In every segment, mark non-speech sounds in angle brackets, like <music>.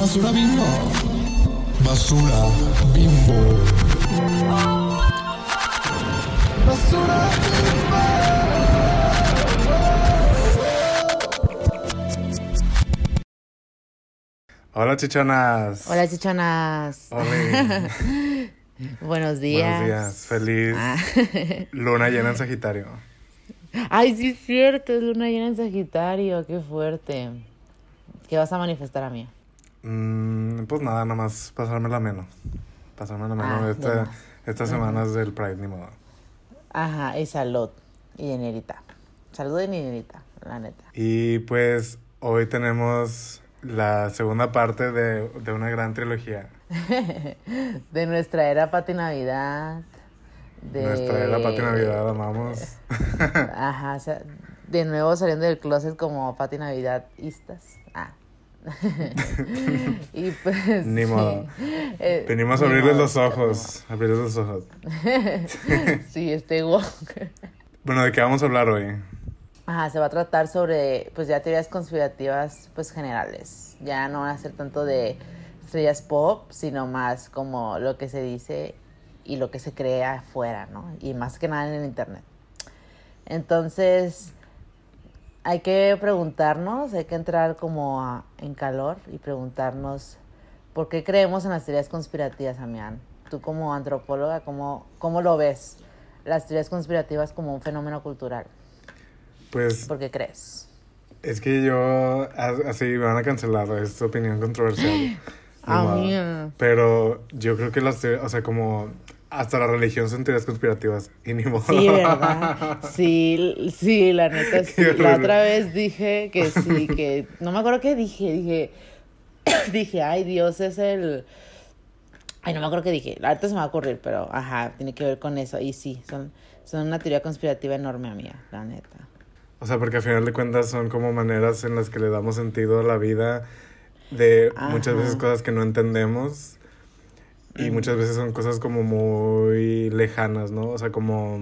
Basura bimbo. Basura bimbo. Basura Hola chichonas. Hola, chichonas. Hola. <laughs> Buenos días. Buenos días. Feliz Ah. <laughs> luna llena en Sagitario. Ay, sí es cierto, es luna llena en Sagitario, qué fuerte. ¿Qué vas a manifestar a mí? Mm, pues nada, nada más pasármela menos. Pasármela menos Ah, de esta- más. estas semanas del Pride, ni modo. Ajá, y salud. Y dinerita. Salud y dinerita, la neta. Y pues hoy tenemos la segunda parte de, de una gran trilogía. <laughs> De nuestra era Pati Navidad. De... Nuestra era Pati Navidad, amamos. <laughs> Ajá, o sea, de nuevo saliendo del closet como Pati Navidadistas. <laughs> y pues. Ni modo. Eh, Venimos a ni abrirles modo, los ojos. Abrirles los ojos. <laughs> Sí, este. <laughs> Bueno, ¿de qué vamos a hablar hoy? Ajá, se va a tratar sobre, pues ya teorías conspirativas, pues generales. Ya no van a ser tanto de estrellas pop, sino más como lo que se dice y lo que se cree afuera, ¿no? Y más que nada en el internet. Entonces, hay que preguntarnos, hay que entrar como a- en calor y preguntarnos por qué creemos en las teorías conspirativas, Amián. Tú como antropóloga, ¿cómo, cómo lo ves? Las teorías conspirativas como un fenómeno cultural. Pues ¿Por qué crees? es que yo, as- así me van a cancelar, es opinión controversial. <gasps> Mía. Pero yo creo que las, teorías, o sea, como hasta la religión son teorías conspirativas y ni modo. Sí, ¿verdad? <laughs> Sí, sí, la neta sí. La otra vez dije que sí, que no me acuerdo qué dije, dije, <coughs> dije, ay Dios, es el... Ay, no me acuerdo qué dije, ahorita se me va a ocurrir, pero ajá, tiene que ver con eso. Y sí, son, son una teoría conspirativa enorme mía, la neta. O sea, porque al final de cuentas son como maneras en las que le damos sentido a la vida de muchas Ajá. veces cosas que no entendemos y muchas veces son cosas como muy lejanas, ¿no? O sea, como...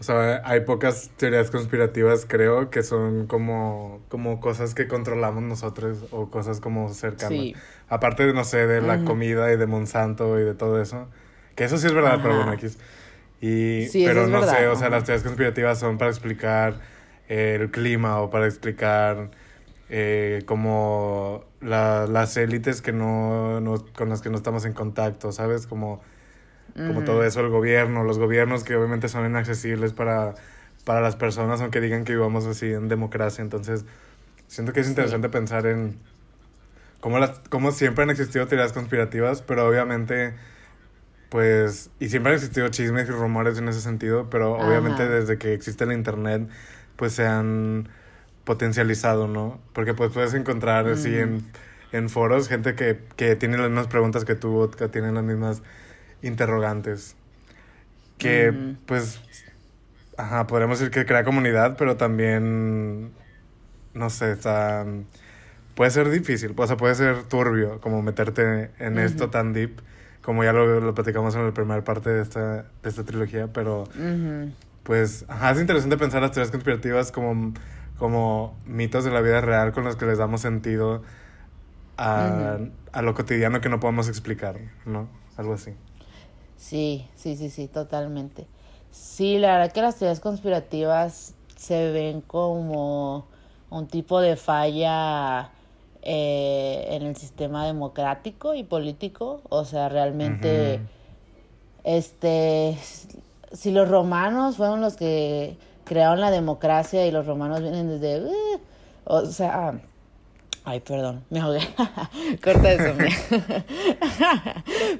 O sea, hay pocas teorías conspirativas, creo, que son como, como cosas que controlamos nosotros o cosas como cercanas. Sí. Aparte de, no sé, de la comida y de Monsanto y de todo eso. Que eso sí es verdad, pero bueno, X. Y, Sí, eso pero es no verdad, sé, o sea, las teorías conspirativas son para explicar el clima o para explicar eh, como la- las élites que no, no- con las que no estamos en contacto, ¿sabes? Como como todo eso, el gobierno, los gobiernos que obviamente son inaccesibles para, para las personas, aunque digan que vivamos así en democracia. Entonces, siento que es interesante pensar en cómo, las, cómo siempre han existido teorías conspirativas, pero obviamente, pues, y siempre han existido chismes y rumores en ese sentido, pero obviamente desde que existe el Internet, pues se han potencializado, ¿no? Porque pues puedes encontrar así en, en foros gente que, que tiene las mismas preguntas que tú, que tienen las mismas interrogantes. Que Ujú. pues, ajá, podríamos decir que crea comunidad, pero también, no sé, está, puede ser difícil, o sea, puede ser turbio como meterte en esto tan deep, como ya lo, lo platicamos en la primera parte de esta, de esta trilogía, pero pues, ajá, es interesante pensar las teorías conspirativas como, como mitos de la vida real con los que les damos sentido a, a lo cotidiano que no podemos explicar, ¿no? Algo así. Sí, sí, sí, sí, totalmente. Sí, la verdad que las teorías conspirativas se ven como un tipo de falla eh, en el sistema democrático y político. O sea, realmente, este, si los romanos fueron los que crearon la democracia y los romanos vienen desde, "Uh", o sea, Ay, perdón, me ahogué. <laughs> Corta eso. <laughs>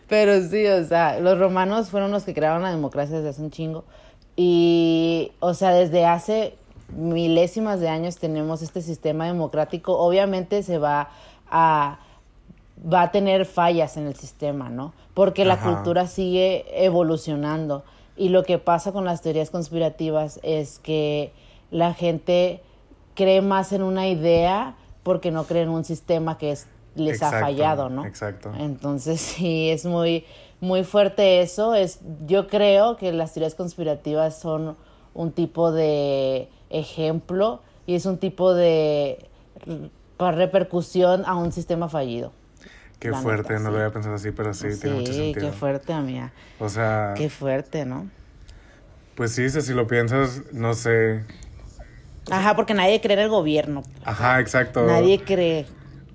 Pero sí, o sea, los romanos fueron los que crearon la democracia desde hace un chingo. Y, o sea, desde hace milésimas de años tenemos este sistema democrático. Obviamente se va a va a tener fallas en el sistema, ¿no? Porque la cultura sigue evolucionando. Y lo que pasa con las teorías conspirativas es que la gente cree más en una idea porque no cree en un sistema que es- les ha fallado, ¿no? exacto. Entonces <laughs> sí, es muy, muy fuerte eso. Es, yo creo que las teorías conspirativas son un tipo de ejemplo y es un tipo de repercusión a un sistema fallido. Qué La fuerte, neta, no sí. lo había pensado así, pero sí, tiene mucho sentido. qué fuerte, amiga. O sea, Qué fuerte, ¿no? pues sí, si lo piensas, no sé. Ajá, porque nadie cree en el gobierno. Ajá, exacto. Nadie cree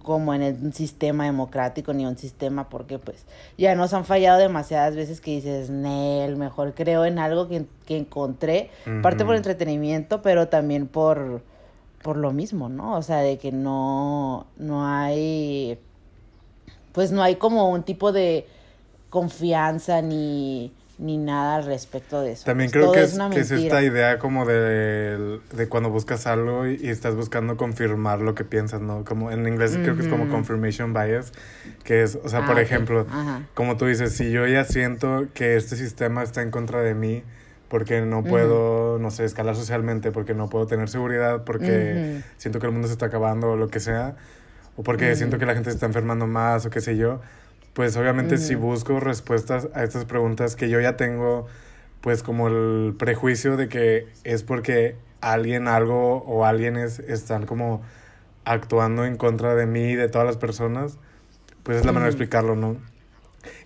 como en el- un sistema democrático ni un sistema porque pues ya nos han fallado demasiadas veces que dices, Nel, mejor creo en algo que, que encontré, parte por entretenimiento, pero también por, por lo mismo, ¿no? O sea, de que no, no hay, pues no hay como un tipo de confianza ni, ni nada al respecto de eso. También Pues, creo que es, que es esta idea como de, de cuando buscas algo y, y estás buscando confirmar lo que piensas, ¿no? Como en inglés creo que es como confirmation bias, que es, o sea, Ah, por ejemplo, como tú dices, si yo ya siento que este sistema está en contra de mí, porque no puedo, no sé, escalar socialmente, porque no puedo tener seguridad, porque siento que el mundo se está acabando o lo que sea, o porque siento que la gente se está enfermando más o qué sé yo, pues obviamente si busco respuestas a estas preguntas que yo ya tengo, pues como el prejuicio de que es porque alguien, algo o alguienes están como actuando en contra de mí y de todas las personas, pues es la manera de explicarlo, ¿no?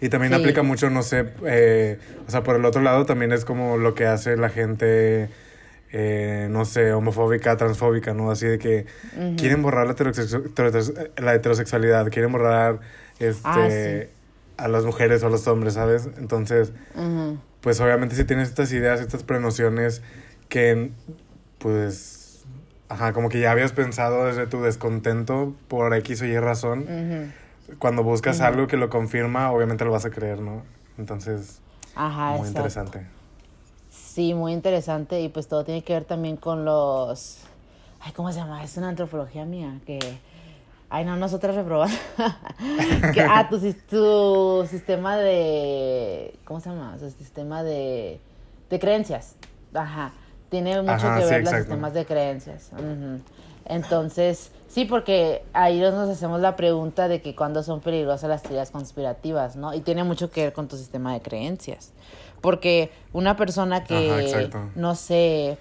Y también Sí. aplica mucho, no sé, eh, o sea, por el otro lado también es como lo que hace la gente, eh, no sé, homofóbica, transfóbica, ¿no? Así de que quieren borrar la, heterosexu- heteros- la heterosexualidad, quieren borrar este, Ah, sí. a las mujeres o a los hombres, ¿sabes? Entonces, Ujú. pues obviamente si tienes estas ideas, estas prenociones que, pues, ajá, como que ya habías pensado desde tu descontento por X o Y razón, cuando buscas algo que lo confirma, obviamente lo vas a creer, ¿no? Entonces, Ajá, muy exacto. interesante. Sí, muy interesante y pues todo tiene que ver también con los... Ay, ¿cómo se llama? Es una antropología mía que... Ay, no, nosotras reprobamos. <laughs> que, ah, tu, tu sistema de... ¿Cómo se llama? Su sistema de... De creencias. Ajá. Tiene mucho Ajá, que sí, ver los sistemas de creencias. Ujú. Entonces, sí, porque ahí nos hacemos la pregunta de que cuándo son peligrosas las teorías conspirativas, ¿no? Y tiene mucho que ver con tu sistema de creencias. Porque una persona que, Ajá, no sé,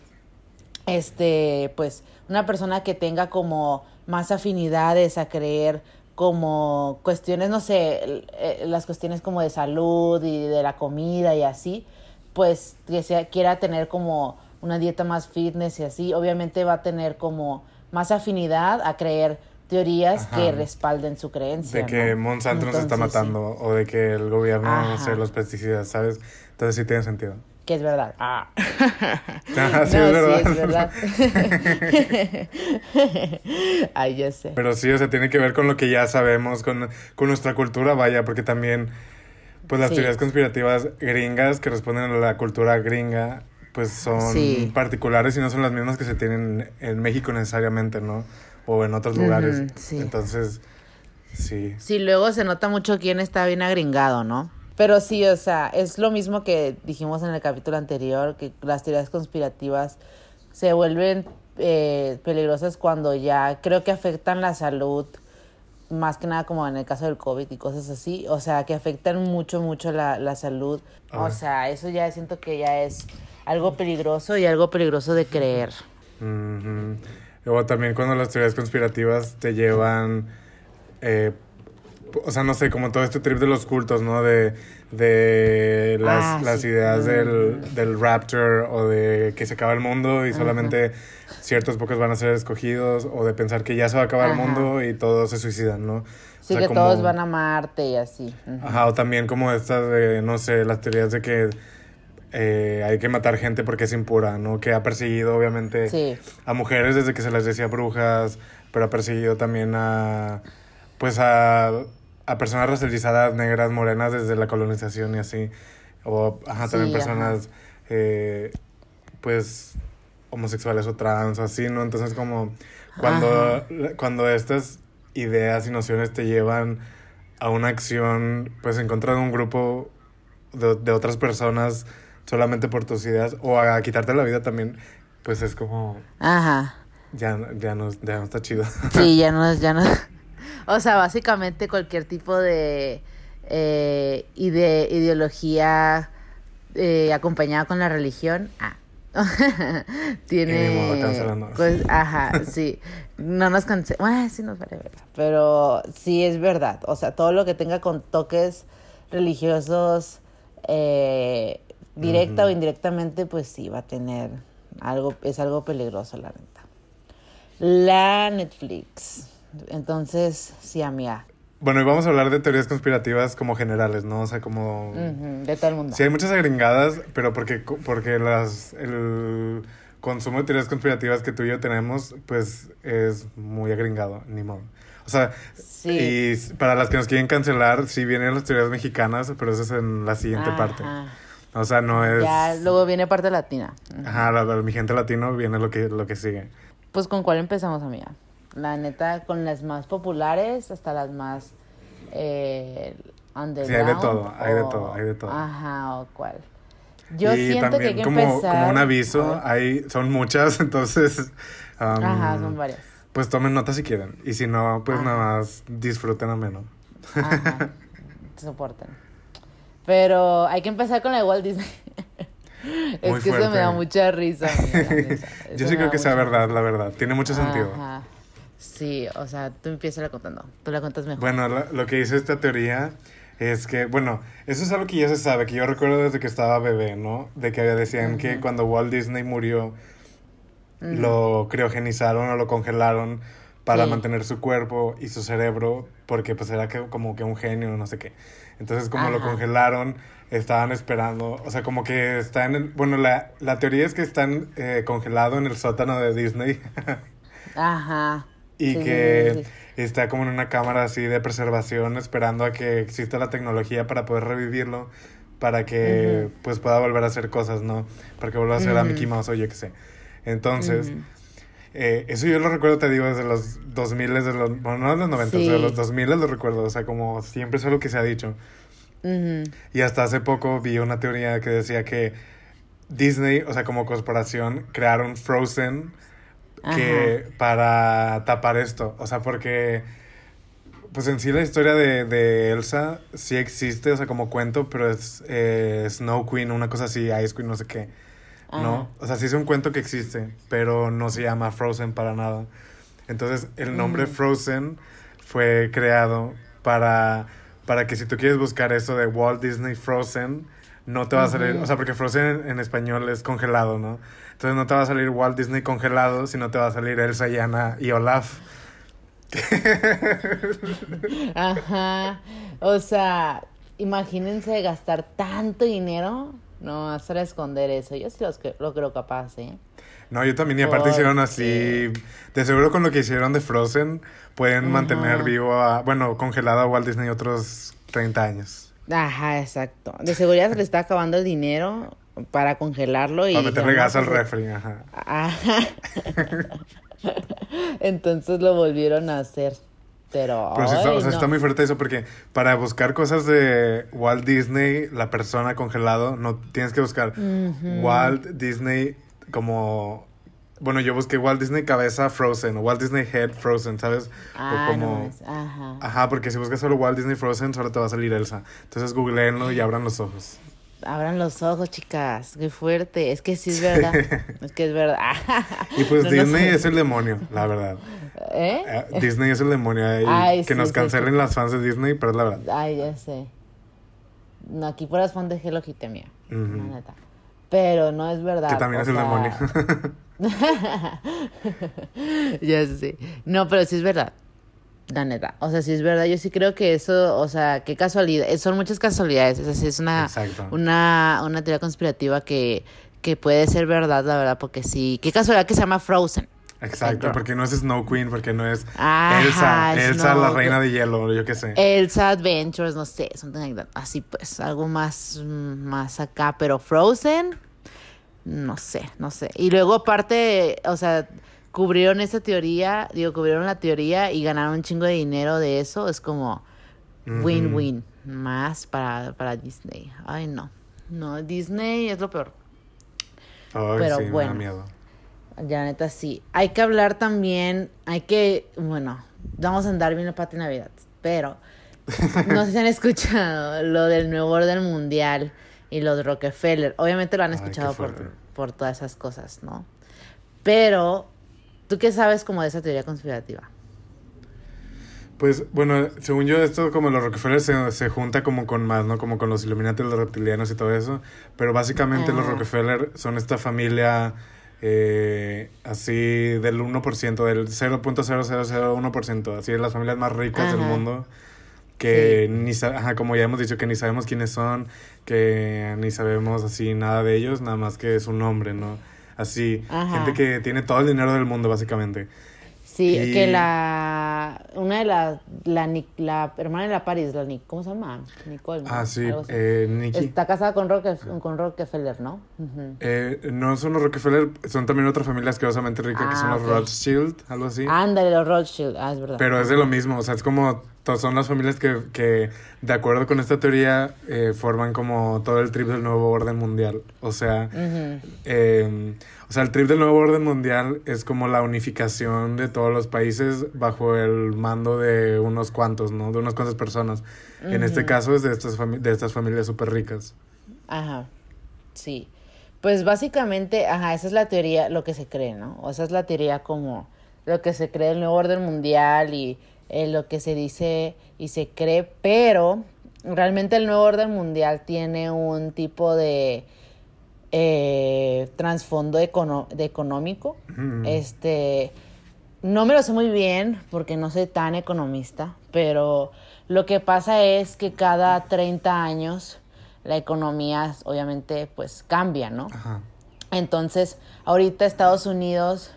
este, pues, una persona que tenga como más afinidades a creer como cuestiones, no sé, eh, las cuestiones como de salud y de la comida y así, pues que sea, quiera tener como una dieta más fitness y así, obviamente va a tener como más afinidad a creer teorías Ajá. que respalden su creencia. De que ¿no? Monsanto nos está sí, matando o de que el gobierno, no Ajá. sé, los pesticidas, ¿sabes? Entonces sí tiene sentido. que es verdad. Ah. <laughs> Sí, No, es verdad. sí, es verdad. <laughs> Ay, ya sé. Pero sí, o sea, tiene que ver con lo que ya sabemos, con, con nuestra cultura, vaya, porque también, pues las Sí. teorías conspirativas gringas que responden a la cultura gringa, pues son Sí. particulares y no son las mismas que se tienen en México necesariamente, ¿no? O en otros lugares. Sí. Entonces, sí. Sí, luego se nota mucho quién está bien agringado, ¿no? Pero sí, o sea, es lo mismo que dijimos en el capítulo anterior, que las teorías conspirativas se vuelven eh, peligrosas cuando ya creo que afectan la salud, más que nada como en el caso del COVID y cosas así, o sea, que afectan mucho, mucho la, la salud. O sea, eso ya siento que ya es algo peligroso y algo peligroso de creer. Ujú. Luego también cuando las teorías conspirativas te llevan, eh, o sea, no sé, como todo este trip de los cultos, ¿no? De, de las, Ah, las sí. ideas del, del rapture o de que se acaba el mundo y solamente ciertos pocos van a ser escogidos o de pensar que ya se va a acabar el Ajá. mundo y todos se suicidan, ¿no? O Sí, sea, que como- todos van a Marte y así. Ajá, o también como estas de, no sé, las teorías de que eh, hay que matar gente porque es impura, ¿no? Que ha perseguido, obviamente, Sí. a mujeres desde que se les decía brujas, pero ha perseguido también a, pues a, a personas racializadas, negras, morenas desde la colonización y así. O, ajá, también Sí, personas, eh, pues, homosexuales o trans o así, ¿no? Entonces como cuando, cuando estas ideas y nociones te llevan a una acción, pues, en contra de un grupo de, de otras personas solamente por tus ideas o a quitarte la vida también, pues es como, Ajá. ya, ya, no, ya no está chido. Sí, <laughs> ya no es, ya no. <laughs> O sea, básicamente cualquier tipo de eh, ide- ideología eh, acompañada con la religión, ah, <laughs> tiene. Pues, ajá, sí. No nos cansé. Bueno, sí nos vale verga. Pero sí es verdad. O sea, todo lo que tenga con toques religiosos, eh, directa o indirectamente, pues sí va a tener algo, es algo peligroso, la neta. La Netflix. Entonces, sí, amiga. Bueno, y vamos a hablar de teorías conspirativas como generales, ¿no? O sea, como... De todo el mundo. Sí, hay muchas agringadas, pero porque, porque las, el consumo de teorías conspirativas que tú y yo tenemos, pues es muy agringado, ni modo. O sea, Sí. y para las que nos quieren cancelar, sí vienen las teorías mexicanas, pero eso es en la siguiente parte. O sea, no es... Ya luego viene parte latina. Ajá, la, la- mi gente latino viene lo que, lo que sigue. Pues con cuál empezamos, amiga. La neta, con las más populares hasta las más eh, underground. Sí, hay de todo, hay de o- todo, hay de todo. Ajá, o cuál. Yo y siento que hay también que como, empezar. como un aviso, a hay, son muchas, <laughs> entonces... um, Ajá, son varias. Pues tomen nota si quieren. Y si no, pues Ajá. nada más disfruten ameno. Ajá, <laughs> soporten. Pero hay que empezar con la de Walt Disney. <laughs> es Muy que se me fuerte. da mucha risa. amiga. <laughs> Yo sí creo que sea verdad, la verdad. Tiene mucho sentido. Ajá. Sí, o sea, tú empiezas la contando. Tú la cuentas mejor. Bueno, lo que dice esta teoría es que, bueno, eso es algo que ya se sabe, que yo recuerdo desde que estaba bebé, ¿no? De que decían que cuando Walt Disney murió, lo criogenizaron o lo congelaron para Sí. mantener su cuerpo y su cerebro, porque pues era que, como que un genio, no sé qué. Entonces, como lo congelaron, estaban esperando, o sea, como que está en el, bueno, la, la teoría es que están eh, congelado en el sótano de Disney. <laughs> Ajá. Y Sí, que sí, sí. está como en una cámara así de preservación esperando a que exista la tecnología para poder revivirlo, para que pues pueda volver a hacer cosas, ¿no? Para que vuelva a ser a Mickey Mouse o yo qué sé. Entonces. Eh, eso yo lo recuerdo, te digo, desde los 2000, desde los, bueno, no de los 90, Sí. desde los 2000 lo recuerdo, o sea, como siempre es algo que se ha dicho. Y hasta hace poco vi una teoría que decía que Disney, o sea, como corporación, crearon Frozen que para tapar esto. O sea, porque pues en sí la historia de, de Elsa sí existe, o sea, como cuento, pero es eh, Snow Queen, una cosa así, Ice Queen, no sé qué. ¿No? O sea, sí es un cuento que existe, pero no se llama Frozen para nada. Entonces, el nombre Frozen fue creado para, para que si tú quieres buscar eso de Walt Disney Frozen, no te va a salir, o sea, porque Frozen en, en español es congelado, ¿no? Entonces no te va a salir Walt Disney congelado, sino te va a salir Elsa y Anna y Olaf. Ajá. O sea, imagínense gastar tanto dinero. No, hacer esconder eso. Yo sí los que- lo creo capaz, ¿eh? No, yo también, y aparte hicieron así, de seguro con lo que hicieron de Frozen, pueden mantener vivo a, bueno, congelado a Walt Disney otros 30 años. Ajá, exacto. De seguridad se le está acabando el dinero para congelarlo y... Para meterle gas al refri, ajá. Ajá. <laughs> Entonces lo volvieron a hacer. Pero, Pero sí está, o sea, no. está muy fuerte eso porque para buscar cosas de Walt Disney, la persona congelado, no tienes que buscar Walt Disney como... Bueno, yo busqué Walt Disney cabeza Frozen o Walt Disney head Frozen, ¿sabes? Ah, o como... no, ajá. Ajá, porque si buscas solo Walt Disney Frozen, solo te va a salir Elsa. Entonces googleenlo y abran los ojos. Abran los ojos, chicas. Qué fuerte. Es que sí es verdad. <laughs> es que es verdad. Y pues <laughs> No, Disney es el demonio, la verdad. ¿Eh? Eh, Disney es el demonio. eh, Ay, que sí, nos cancelen sí. las fans de Disney, pero es la verdad. Ay, ya sé. No, aquí por las fontes Hello Kitty, mía. La neta. Pero no es verdad. Que también es el sea, demonio. <laughs> ya sé. No, pero sí es verdad. La neta. O sea, sí es verdad. Yo sí creo que eso, o sea, qué casualidad. eh, Son muchas casualidades. O sea, sí es una, Exacto. una, una teoría conspirativa que, que puede ser verdad, la verdad, porque sí. Qué casualidad que se llama Frozen. Exacto, porque no es Snow Queen, porque no es Ajá, Elsa, Elsa la reina de hielo, yo qué sé. Elsa Adventures, no sé, something like that. Así pues, algo más, más acá, pero Frozen, no sé, no sé. Y luego aparte, o sea, cubrieron esa teoría, digo, cubrieron la teoría y ganaron un chingo de dinero de eso, es como win-win, más para, para Disney. Ay, no, no, Disney es lo peor. Ay, pero sí, me bueno. da miedo. Ya neta sí. Hay que hablar también, hay que, bueno, vamos a andar bien la pata Navidad, pero no sé si han <laughs> escuchado lo del nuevo orden mundial y los Rockefeller. Obviamente lo han Ay, escuchado por, por todas esas cosas, ¿no? Pero, ¿tú qué sabes como de esa teoría conspirativa? Pues bueno, según yo, esto como los Rockefeller se, se junta como con más, ¿no? Como con los Illuminati, los reptilianos y todo eso. Pero básicamente los Ajá. Rockefeller son esta familia eh, así del 1%, del 0.0001%, así de las familias más ricas del mundo. Que Sí. ni ajá, como ya hemos dicho, que ni sabemos quiénes son, que ni sabemos así nada de ellos, nada más que su nombre, ¿no? Así, Ajá. gente que tiene todo el dinero del mundo, básicamente. Sí, Y- que la. Una de las. La, la hermana de la Paris, la ¿cómo se llama? Nicole. ¿no? Ah, sí, eh, Nikki. Está casada con, Rocke- con Rockefeller, ¿no? Eh, no son los Rockefeller, son también otra familia asquerosamente rica que Ah, son los ok. Rothschild, algo así. Ándale, los Rothschild. Ah, es verdad. Pero es de lo mismo, o sea, es como, son las familias que, que de acuerdo con esta teoría, eh, forman como todo el trip del nuevo orden mundial. O sea, eh, o sea, el trip del nuevo orden mundial es como la unificación de todos los países bajo el mando de unos cuantos, ¿no? De unas cuantas personas. En este caso es de estas, fami- de estas familias súper ricas. Ajá, sí. Pues básicamente, ajá, esa es la teoría, lo que se cree, ¿no? O esa es la teoría como lo que se cree del nuevo orden mundial y eh, lo que se dice y se cree, pero realmente el nuevo orden mundial tiene un tipo de eh, trasfondo econo- de económico. Mm. Este, no me lo sé muy bien porque no soy tan economista, pero lo que pasa es que cada 30 años la economía obviamente pues cambia, ¿no? Ajá. Entonces, ahorita Estados Unidos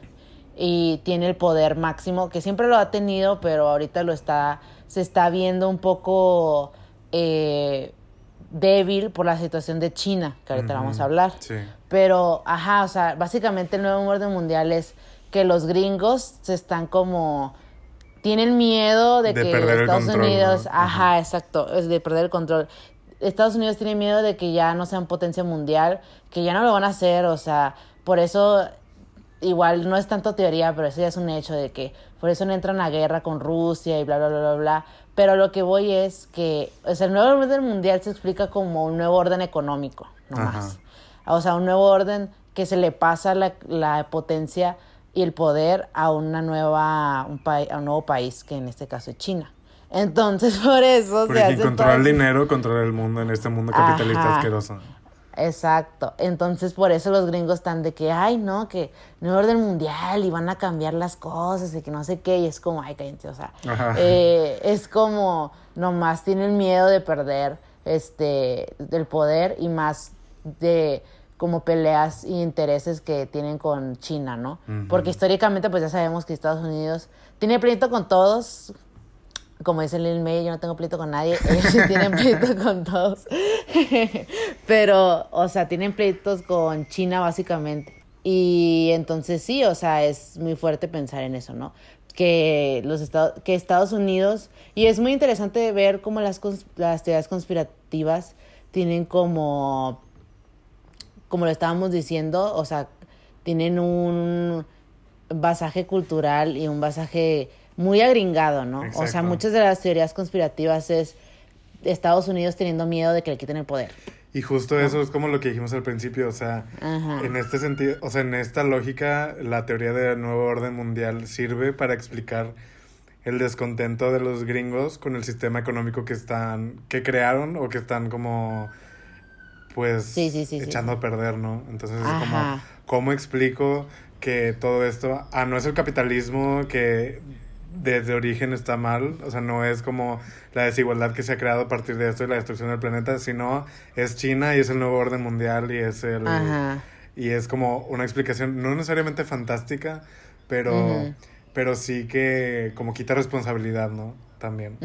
y tiene el poder máximo, que siempre lo ha tenido, pero ahorita lo está, se está viendo un poco eh, débil por la situación de China, que ahorita Ujú, vamos a hablar. sí. Pero, ajá, o sea, básicamente el nuevo orden mundial es que los gringos se están como tienen miedo de, De que Estados control, Unidos, ¿no? ajá, exacto, es de perder el control. Estados Unidos tiene miedo de que ya no sean potencia mundial, que ya no lo van a hacer, o sea, por eso igual no es tanto teoría, pero eso ya es un hecho de que por eso no entran a guerra con Rusia y bla, bla, bla, bla, bla. Pero lo que voy es que, o sea, el nuevo orden mundial se explica como un nuevo orden económico, no Ajá. O sea, un nuevo orden que se le pasa la, la potencia y el poder a una nueva, un pa- a un nuevo país, que en este caso es China. Entonces, <laughs> por eso Porque se hace controla el dinero, controla el mundo en este mundo capitalista Ajá. asqueroso. Exacto. Entonces, por eso los gringos están de que, ay, no, que nuevo orden mundial y van a cambiar las cosas y que no sé qué. Y es como, ay, cállense, o sea, eh, es como, nomás tienen miedo de perder este, del poder y más de como peleas y intereses que tienen con China, ¿no? Porque históricamente, pues ya sabemos que Estados Unidos tiene pleito con todos, como dice Lil May, yo no tengo pleito con nadie, ellos tienen pleito <laughs> con todos. <laughs> Pero, o sea, tienen pleitos con China básicamente. Y entonces sí, o sea, es muy fuerte pensar en eso, ¿no? Que los Estados, que Estados Unidos, y es muy interesante ver cómo las, cons- las teorías conspirativas tienen como, como lo estábamos diciendo, o sea, tienen un basaje cultural y un basaje muy agringado, ¿no? O sea, muchas de las teorías conspirativas es Estados Unidos teniendo miedo de que le quiten el poder. Y justo eso es como lo que dijimos al principio, o sea, Ajá. en este sentido, o sea, en esta lógica, la teoría del nuevo orden mundial sirve para explicar el descontento de los gringos con el sistema económico que están, que crearon o que están como, pues, Sí, sí, sí, sí, echando a perder, ¿no? Entonces es como, ¿cómo explico que todo esto, ah, no es el capitalismo que desde origen está mal, o sea, no es como la desigualdad que se ha creado a partir de esto y la destrucción del planeta, sino es China y es el nuevo orden mundial y es el Ajá. y es como una explicación no necesariamente fantástica, pero pero sí que como quita responsabilidad, ¿no? También.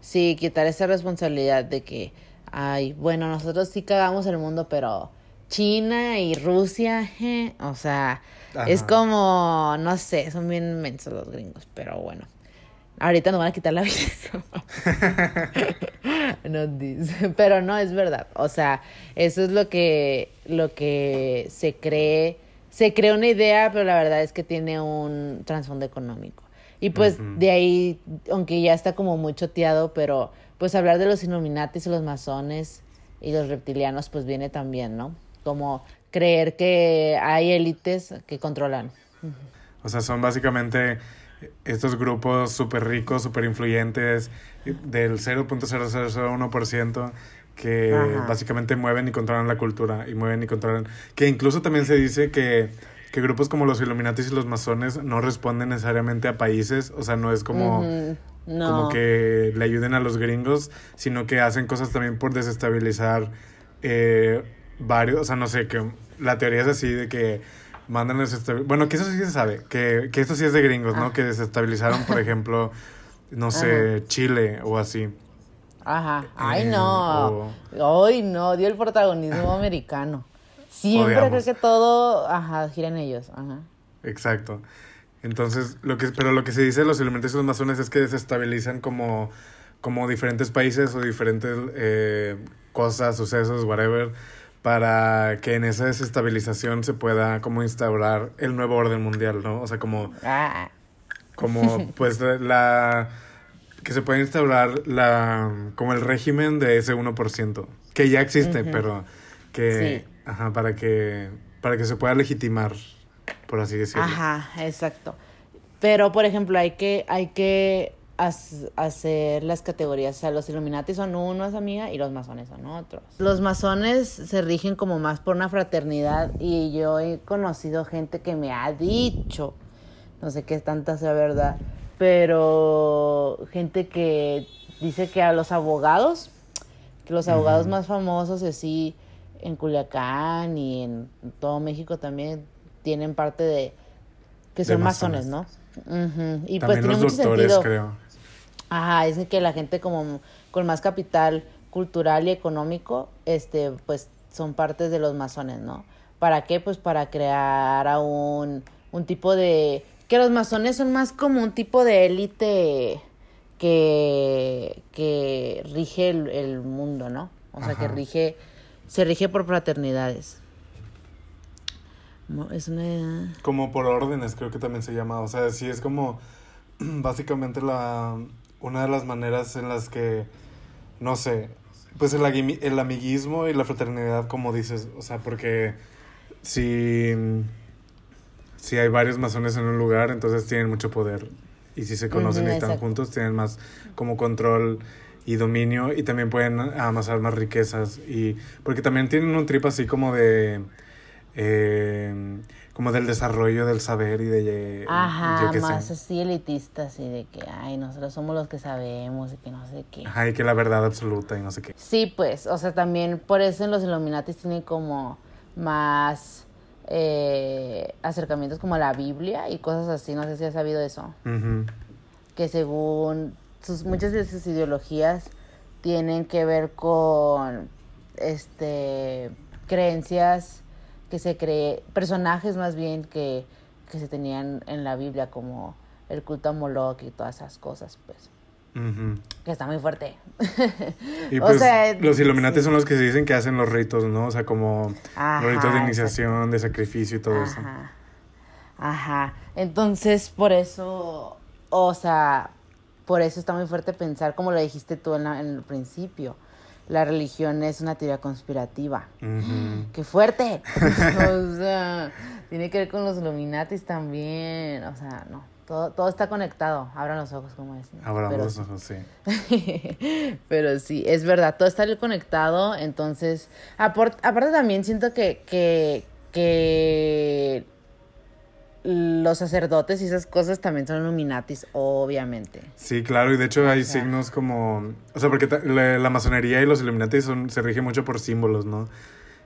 Sí, quitar esa responsabilidad de que, ay, bueno, nosotros sí cagamos el mundo, pero China y Rusia, je, o sea, es como, no sé, son bien mensos los gringos, pero bueno. Ahorita nos van a quitar la visa. <laughs> no dice, pero no es verdad. O sea, eso es lo que lo que se cree, se cree una idea, pero la verdad es que tiene un trasfondo económico. Y pues de ahí, aunque ya está como muy choteado, pero pues hablar de los Illuminatis y los masones y los reptilianos pues viene también, ¿no? Como creer que hay élites que controlan. O sea, son básicamente estos grupos súper ricos, súper influyentes, del 0.0001% que Ajá. básicamente mueven y controlan la cultura y mueven y controlan. Que incluso también se dice que, que grupos como los Illuminatis y los masones no responden necesariamente a países, o sea, no es como, No. como que le ayuden a los gringos, sino que hacen cosas también por desestabilizar eh, varios, o sea, no sé, que la teoría es así de que mandan a desestabil- Bueno, que eso sí se sabe, que, que esto sí es de gringos, ¿no? Ah. Que desestabilizaron, por <laughs> ejemplo, no sé, Chile o así. Ajá. Ay, Eh, no. Ay, no. Dio el protagonismo <laughs> americano. Siempre Odiamos. creo que todo, ajá, gira en ellos. Ajá. Exacto. Entonces, lo que, pero lo que se dice de los elementos y los masones es que desestabilizan como, como diferentes países o diferentes eh, cosas, sucesos, whatever, para que en esa desestabilización se pueda como instaurar el nuevo orden mundial, ¿no? O sea, como, Ah, como <laughs> pues la... que se pueda instaurar la como el régimen de ese 1%, que ya existe, pero que... Sí. Ajá, para que, para que se pueda legitimar, por así decirlo. Ajá, exacto. Pero, por ejemplo, hay que, hay que hacer las categorías. O sea, los Illuminati son unos, amiga, y los masones son otros. Los masones se rigen como más por una fraternidad y yo he conocido gente que me ha dicho, no sé qué tanta sea verdad, pero gente que dice que a los abogados, que los abogados más famosos así en Culiacán y en todo México también tienen parte de que De son masones, ¿no? Ujú. Y También pues tiene los mucho doctores, sentido. creo. Ajá, dicen que la gente como con más capital cultural y económico, este, pues son partes de los masones, ¿no? ¿Para qué? Pues para crear a un, un tipo de... Que los masones son más como un tipo de élite que, que rige el, el mundo, ¿no? O sea, que rige, se rige por fraternidades. Es una... Como por órdenes, creo que también se llama. O sea, sí es como <clears throat> básicamente la una de las maneras en las que, no sé, pues el, el amiguismo y la fraternidad, como dices. O sea, porque si, si hay varios masones en un lugar, entonces tienen mucho poder. Y si se conocen y están exacto. juntos, tienen más como control y dominio y también pueden amasar más riquezas. Y porque también tienen un trip así como de... eh, como del desarrollo del saber y de... Ajá, yo más sé. así elitista, así de que, ay, nosotros somos los que sabemos y que no sé qué. Ajá, y que la verdad absoluta y no sé qué. Sí, pues, o sea, también por eso en los Illuminatis tienen como más eh, acercamientos como a la Biblia y cosas así, no sé si has sabido eso, Ujú. que según sus, muchas de sus ideologías tienen que ver con este creencias que se cree, personajes más bien que, que se tenían en la Biblia como el culto a Moloch y todas esas cosas, pues, que está muy fuerte. Y <laughs> O pues sea, los Illuminati sí. son los que se dicen que hacen los ritos, ¿no? O sea, como Ajá, los ritos de iniciación, de sacrificio y todo eso. Ajá. Ajá. Entonces, por eso, o sea, por eso está muy fuerte pensar, como lo dijiste tú en, la- en el principio, la religión es una teoría conspirativa. ¡Qué fuerte! <laughs> <laughs> o sea, tiene que ver con los Illuminatis también. O sea, no, todo, todo está conectado. Abran los ojos, como es. Pero los ojos, sí. <laughs> Pero sí, es verdad, todo está conectado, entonces, aparte también siento que, que, que los sacerdotes y esas cosas también son Illuminatis, obviamente. Sí, claro, y de hecho hay sea. signos como... O sea, porque la, la masonería y los Illuminati son, se rigen mucho por símbolos, ¿no?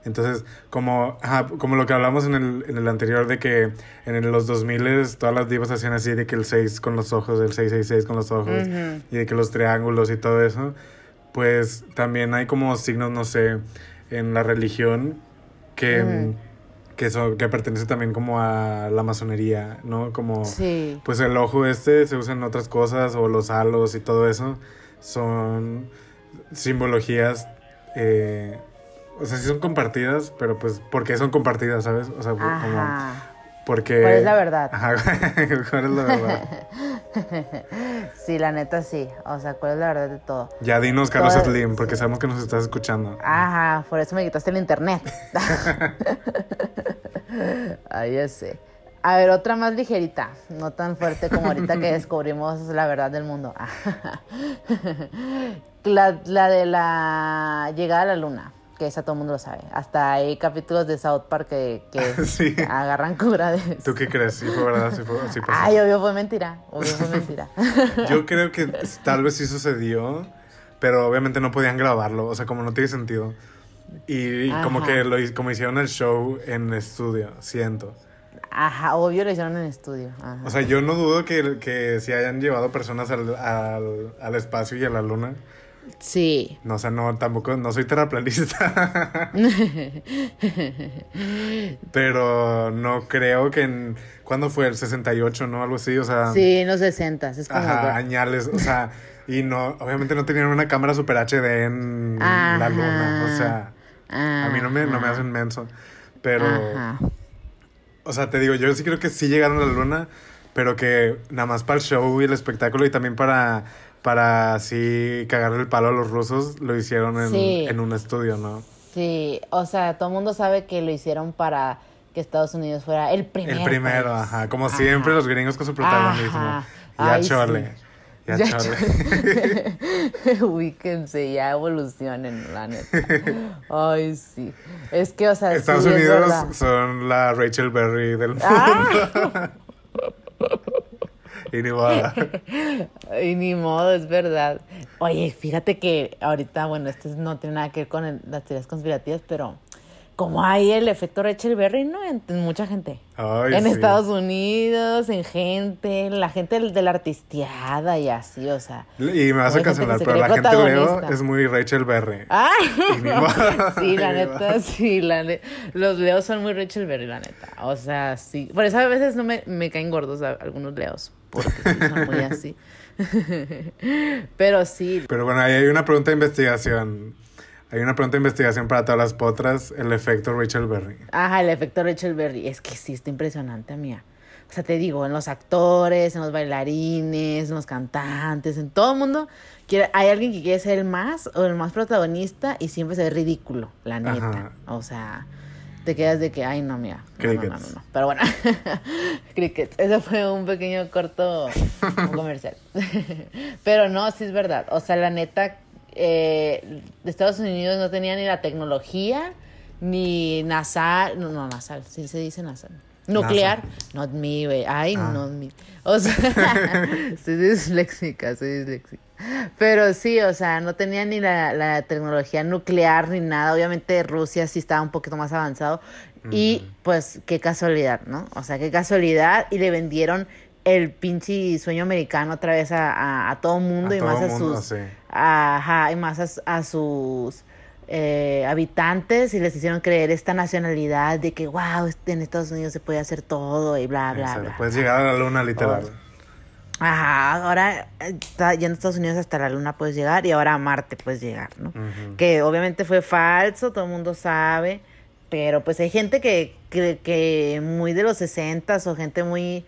Entonces, como, ajá, como lo que hablamos en el, en el anterior de que en los 2000 todas las divas hacían así de que el 6 con los ojos, el 666 con los ojos, Ujú. y de que los triángulos y todo eso, pues también hay como signos, no sé, en la religión que, Ujú. Que, son, que pertenece también como a la masonería, ¿no? Como... Sí. Pues el ojo este se usa en otras cosas, o los halos y todo eso, son simbologías, eh, o sea, sí son compartidas, pero pues, ¿por qué son compartidas, sabes? O sea, como. Porque... ¿Cuál es la verdad? Ajá, <laughs> ¿cuál es la verdad? <laughs> Sí, la neta sí. O sea, ¿cuál es la verdad de todo? Ya dinos, Carlos Todo- Slim, porque sabemos que nos estás escuchando. Ajá, por eso me quitaste el internet. <laughs> Ay, ya sé. A ver, otra más ligerita, no tan fuerte como ahorita que descubrimos la verdad del mundo. la, la de la llegada a la luna, que esa todo el mundo lo sabe. Hasta hay capítulos de South Park que, que <laughs> Sí. agarran cura de eso. ¿Tú qué crees? ¿Sí fue verdad? ¿Sí, fue, sí pasó? Ay, obvio fue mentira, obvio fue mentira. <laughs> Yo creo que tal vez sí sucedió, pero obviamente no podían grabarlo, o sea, como no tiene sentido. Y como Ajá. que lo como hicieron el show en estudio, siento. Ajá, obvio lo hicieron en estudio. Ajá. O sea, yo no dudo que, que si hayan llevado personas al, al, al espacio y a la luna. Sí. No, o sea, no, tampoco, no soy terraplanista. <laughs> pero no creo que en... ¿Cuándo fue? El 68, ¿no? Algo así, o sea... Sí, en los 60 es como... Ajá, añales, o sea, y no, obviamente no tenían una cámara super HD en la luna, o sea, a mí no me, no me hacen menso, pero, o sea, te digo, yo sí creo que sí llegaron a la luna, pero que nada más para el show y el espectáculo y también para, para así cagarle el palo a los rusos, lo hicieron en, Sí. en un estudio, ¿no? Sí, o sea, todo el mundo sabe que lo hicieron para que Estados Unidos fuera el primero. el primero, ajá, como siempre los gringos con su protagonismo. Ajá. Ya Ay, chole, ya, Ya chole. <laughs> Ubíquense, ya evolucionen, la neta. Ay, sí. Es que, o sea, Estados sí, es Unidos son la Rachel Berry del mundo. Ah. <laughs> y ni modo. <laughs> Y ni modo, es verdad. Oye, fíjate que ahorita, bueno, esto no tiene nada que ver con el- las teorías conspirativas, pero como hay el efecto Rachel Berry, ¿no? En, en mucha gente. Ay, en sí. Estados Unidos, en gente, la gente de la artisteada y así, o sea. Y me vas a cancelar, pero la gente Leo es muy Rachel Berry. ¡Ah! <laughs> Sí, la <laughs> neta, sí, la ne- los leos son muy Rachel Berry, la neta. O sea, sí. Por eso a veces no me, me caen gordos algunos leos, porque son muy así. <laughs> Pero sí, Pero bueno, ahí hay una pregunta de investigación. Hay una pregunta de investigación para todas las potras, el efecto Rachel Berry. Ajá, el efecto Rachel Berry. Es que sí, está impresionante, mía. O sea, te digo, en los actores, en los bailarines, en los cantantes, en todo el mundo, quiere, hay alguien que quiere ser el más o el más protagonista y siempre se ve ridículo, la neta. Ajá. O sea, te quedas de que, ay, no, mira. No, no, no, Crickets. no. Pero bueno, <laughs> cricket. Ese fue un pequeño corto <laughs> comercial. <laughs> Pero no, sí es verdad. O sea, la neta, eh, Estados Unidos no tenía ni la tecnología, ni nasal, no, no, nasal, sí se dice nasal. Nuclear, not me, güey. Ay, Ah. not me. O sea, <laughs> soy disléxica, soy disléxica. Pero sí, o sea, no tenía ni la, la tecnología nuclear ni nada. Obviamente Rusia sí estaba un poquito más avanzado. Y pues qué casualidad, ¿no? O sea, qué casualidad. Y le vendieron el pinche sueño americano otra vez a, a, a todo mundo A y todo más a sus... sí. Ajá, y más a, a sus eh, habitantes y les hicieron creer esta nacionalidad de que, wow, en Estados Unidos se puede hacer todo y bla, bla, Exacto, bla. Puedes llegar a la luna, literal. Ajá, ahora eh, está- ya en Estados Unidos hasta la luna puedes llegar y ahora a Marte puedes llegar, ¿no? Que obviamente fue falso, todo el mundo sabe, pero pues hay gente que, que, que muy de los 60 o gente muy,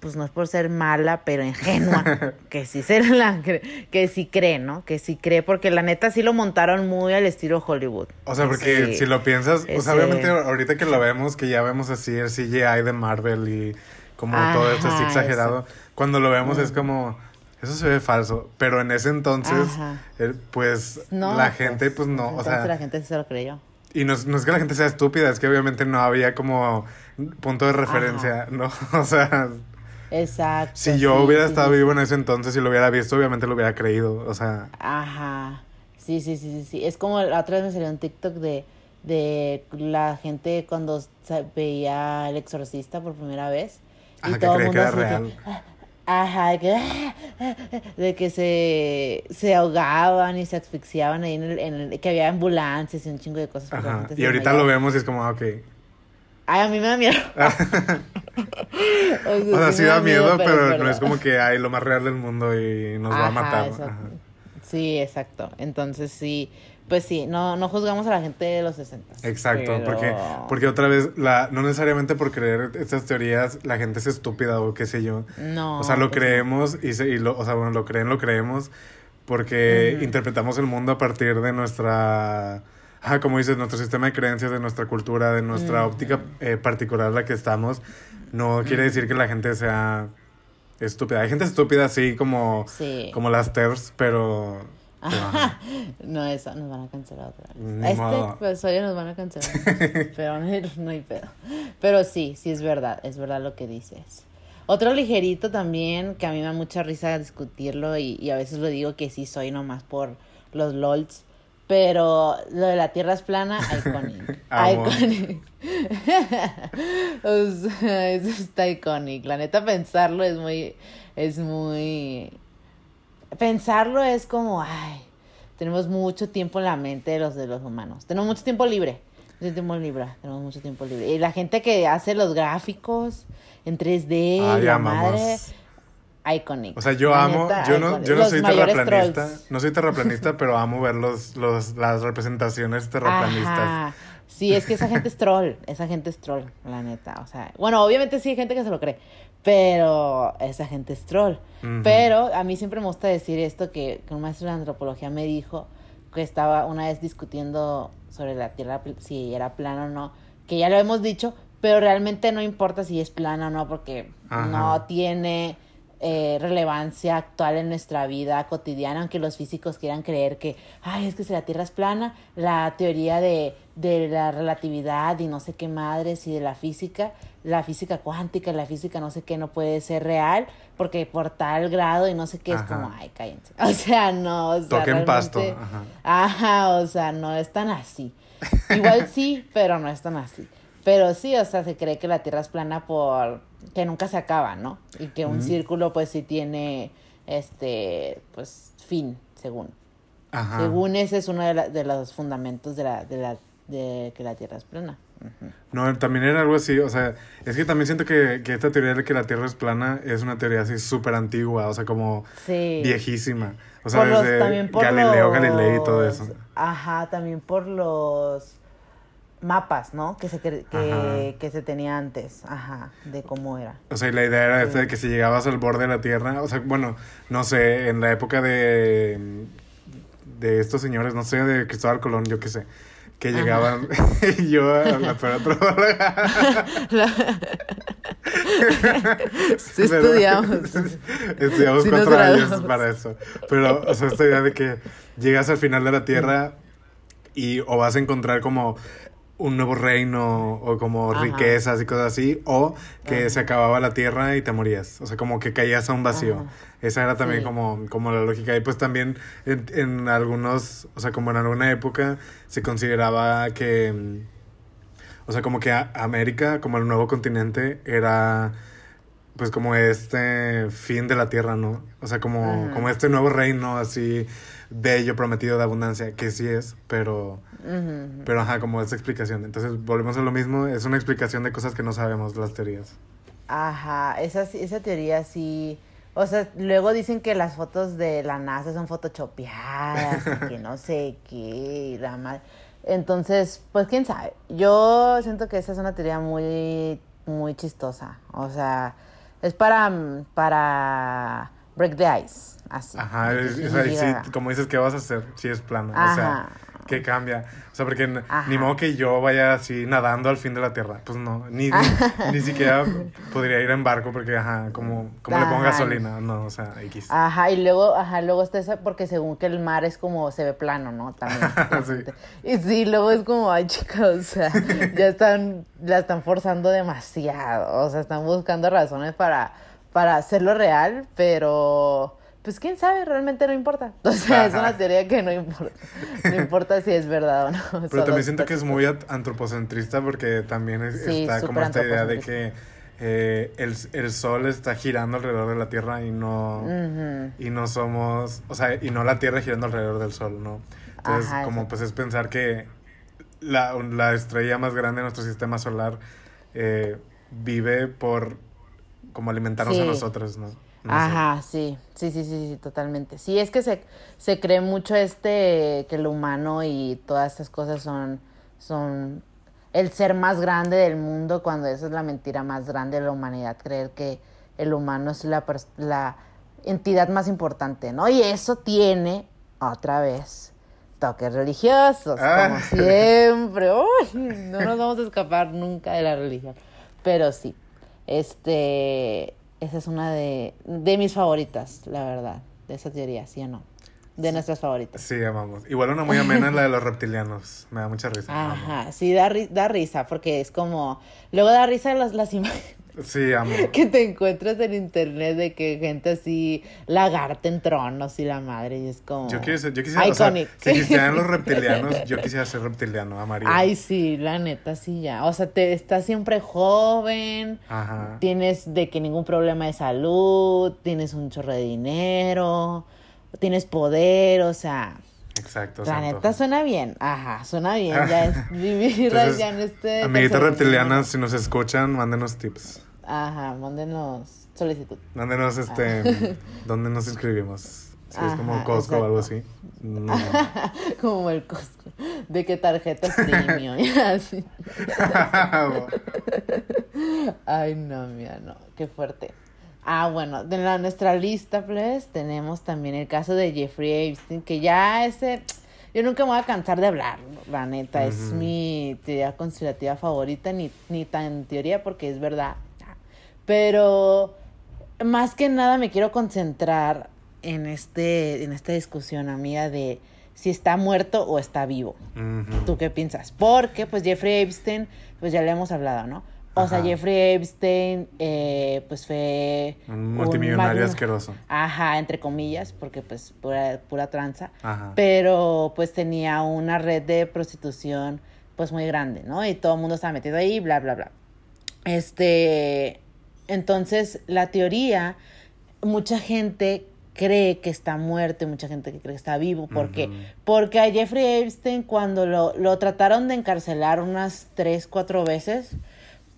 pues no es por ser mala, pero ingenua, <laughs> que sí se la cre- que sí cree, ¿no? Que sí cree, porque la neta sí lo montaron muy al estilo Hollywood. O sea, porque si lo piensas, o sea, obviamente ahorita que lo vemos, que ya vemos así el CGI de Marvel y como todo esto así exagerado, cuando lo vemos es como, eso se ve falso, pero en ese entonces, eh, pues No, la pues, gente, pues no, o sea, la gente se lo creyó. y no no es que la gente sea estúpida, es que obviamente no había como punto de referencia, ¿no? <laughs> O sea, Exacto. si yo sí, hubiera sí, estado sí, vivo en ese entonces y lo hubiera visto, obviamente lo hubiera creído, o sea, Ajá. Sí, sí, sí, sí, sí. Es como la otra vez me salió un TikTok de, de la gente cuando veía El Exorcista por primera vez. Ajá, que creía que era así de real. Ajá, de que, de que se, se ahogaban y se asfixiaban ahí en el, en el- que había ambulancias y un chingo de cosas. ajá. Y ahorita lo vemos y es como, ah, ok. Ay, a mí me da miedo. <laughs> O sea, sí da miedo, pero, no es como que hay lo más real del mundo y nos va a matar. exacto. Sí, exacto. Entonces sí, pues sí, no, no juzgamos a la gente de los 60. Exacto, pero- porque, porque otra vez, la, no necesariamente por creer estas teorías la gente es estúpida o qué sé yo. No. o sea, lo pues creemos y, se, y lo, o sea, bueno, lo creen, lo creemos porque interpretamos el mundo a partir de nuestra, ajá, como dices, nuestro sistema de creencias, de nuestra cultura, de nuestra Ujú. óptica eh, particular en la que estamos. No quiere decir que la gente sea estúpida. Hay gente estúpida así como, Sí. como las TERS, pero... <laughs> No, eso nos van a cancelar otra vez. A este episodio nos van a cancelar. <laughs> pero no no hay pedo. Pero sí, sí es verdad, es verdad lo que dices. Otro ligerito también, que a mí me da mucha risa discutirlo y, y a veces lo digo que sí soy nomás por los LOLs. Pero lo de la tierra es plana, <laughs> iconic. Iconic. <laughs> o sea, eso está iconic. La neta, pensarlo es muy. Es muy. Pensarlo es como. Ay, tenemos mucho tiempo en la mente de los de los humanos. Tenemos mucho tiempo libre. Mucho tiempo libre. Tenemos mucho tiempo libre. Y la gente que hace los gráficos en 3D, Ay, la amamos. madre. Iconic. O sea, yo La amo, neta, yo no, yo no soy terraplanista, trolls. no soy terraplanista, <laughs> pero amo ver los, los, las representaciones terraplanistas. Ajá. Sí, es que esa gente es troll, esa gente es troll, la neta. O sea, bueno, obviamente sí hay gente que se lo cree, pero esa gente es troll. Pero a mí siempre me gusta decir esto que, que un maestro de antropología me dijo que estaba una vez discutiendo sobre la Tierra, si era plana o no, que ya lo hemos dicho, pero realmente no importa si es plana o no, porque Ajá. no tiene eh, relevancia actual en nuestra vida cotidiana, aunque los físicos quieran creer que, ay, es que si la Tierra es plana, la teoría de, de la relatividad y no sé qué madres y de la física, la física cuántica, la física no sé qué no puede ser real, porque por tal grado y no sé qué es Ajá. como, ay, cállense. <laughs> O sea, no, o sea, Toquen pasto. Ajá, o sea, no es tan así. Igual sí, <laughs> pero no es tan así. Pero sí, o sea, se cree que la Tierra es plana por que nunca se acaba, ¿no? Y que un círculo pues sí tiene este pues fin, según. Ajá. Según ese es uno de, la- de los fundamentos de la de la de que la Tierra es plana. No, también era algo así, o sea, es que también siento que, que esta teoría de que la Tierra es plana es una teoría así súper antigua, o sea, como Sí. viejísima. O sea, Por los- desde también por Galileo los- Galilei y todo eso. Ajá, también por los mapas, ¿no? Que se que, que se tenía antes, ajá, de cómo era. O sea, y la idea era esta de que si llegabas al borde de la Tierra, o sea, bueno, no sé, en la época de, de estos señores, no sé, de Cristóbal Colón, yo qué sé, que llegaban, <laughs> y yo a la peor antropóloga. <laughs> Sí <laughs> estudiamos. Estudiamos Sí cuatro años para eso. Pero, o sea, esta idea de que llegas al final de la Tierra y o vas a encontrar como un nuevo reino o como Ajá. riquezas y cosas así, o que Ajá. se acababa la Tierra y te morías. O sea, como que caías a un vacío. Ajá. Esa era también Sí. como, como la lógica. Y pues también en, en algunos, o sea, como en alguna época se consideraba que... mm, o sea, como que América, como el nuevo continente, era pues como este fin de la tierra, ¿no? O sea, como, Ajá. como este nuevo reino así bello, prometido de abundancia, que sí es, pero, pero ajá, como esta explicación. Entonces, volvemos a lo mismo, es una explicación de cosas que no sabemos, las teorías. Ajá, esa, esa teoría sí. O sea, luego dicen que las fotos de la NASA son photoshopeadas, y que no sé qué, y la madre. Entonces, pues quién sabe. Yo siento que esa es una teoría muy, muy chistosa. O sea, es para, para break the ice. Así. Ajá, es- o sí, como dices, ¿qué vas a hacer si es plano? O Ajá. sea, ¿qué cambia? O sea, porque Ajá. ni modo que yo vaya así nadando al fin de la tierra. Pues no, ni, ni, <laughs> ni siquiera podría ir en barco porque, ajá, como, como le pongo gasolina, no, o sea, X. Ajá, y luego, ajá, luego está esa, porque según que el mar es como, se ve plano, ¿no? También. <laughs> Sí. Y sí, luego es como, ay, chicos, o sea, <laughs> ya están, la están forzando demasiado, o sea, están buscando razones para, para hacerlo real, pero, pues, quién sabe, realmente no importa. <laughs> O sea, es una teoría que no importa, no importa si es verdad o no. <laughs> Pero solo también siento que es muy antropocentrista porque también es- Sí, está como esta idea de que eh, el, el sol está girando alrededor de la Tierra y no, y no somos, o sea, y no la Tierra girando alrededor del sol, ¿no? Entonces, Ajá, como pues es pensar que la, la estrella más grande de nuestro sistema solar eh, vive por como alimentarnos a nosotros, ¿no? No sé. Ajá, sí, sí, sí, sí, sí, totalmente. Sí, es que se, se cree mucho este, que el humano y todas estas cosas son, son el ser más grande del mundo, cuando esa es la mentira más grande de la humanidad, creer que el humano es la, la entidad más importante, ¿no? Y eso tiene, otra vez, toques religiosos, Ah. como siempre. <laughs> Uy, no nos vamos a escapar nunca de la religión. Pero sí, este, esa es una de, de mis favoritas, la verdad, de esa teoría, ¿sí o no? De nuestras favoritas. Sí, amamos. Igual una muy amena es la de los reptilianos. Me da mucha risa. <laughs> Ajá, sí, da, ri- da risa, porque es como, luego da risa las, las <laughs> imágenes Sí, amo. <laughs> que te encuentras en internet de que gente así, lagarta en tronos y la madre, y es como... Yo, quiero, yo quisiera, o sea, si existieran los <laughs> reptilianos, yo quisiera ser reptiliano, amarillo. Ay, sí, la neta, sí, ya. O sea, te estás siempre joven, Ajá. tienes de que ningún problema de salud, tienes un chorro de dinero, tienes poder, o sea, Exacto. la neta antoja. suena bien, ajá, suena bien, ya es <laughs> vivir Entonces, ya en este... Amiguitas reptilianas, si nos escuchan, mándenos tips. Ajá, mándenos solicitud. Mándenos este. ¿Dónde nos inscribimos? Si es como Costco o algo así. <laughs> No. Como el Costco, de qué tarjetas <laughs> premium y así. Ay, no, mira, no, qué fuerte. Ah, bueno, de la, nuestra lista, pues, tenemos también el caso de Jeffrey Epstein, que ya ese, yo nunca me voy a cansar de hablar, la neta, es mi teoría conspirativa favorita, ni, ni tan teoría porque es verdad, pero más que nada me quiero concentrar en, este, en esta discusión, amiga, de si está muerto o está vivo. ¿Tú qué piensas? Porque, pues, Jeffrey Epstein, pues ya le hemos hablado, ¿no? O sea. Jeffrey Epstein, eh, pues fue... Un multimillonario magno- asqueroso. Ajá, entre comillas, porque pues pura, pura tranza. Ajá. Pero pues tenía una red de prostitución pues muy grande, ¿no? Y todo el mundo estaba metido ahí, bla, bla, bla. Este, entonces la teoría, mucha gente cree que está muerto mucha gente que cree que está vivo. ¿Por qué? Ujú. Porque a Jeffrey Epstein cuando lo, lo trataron de encarcelar unas tres, cuatro veces,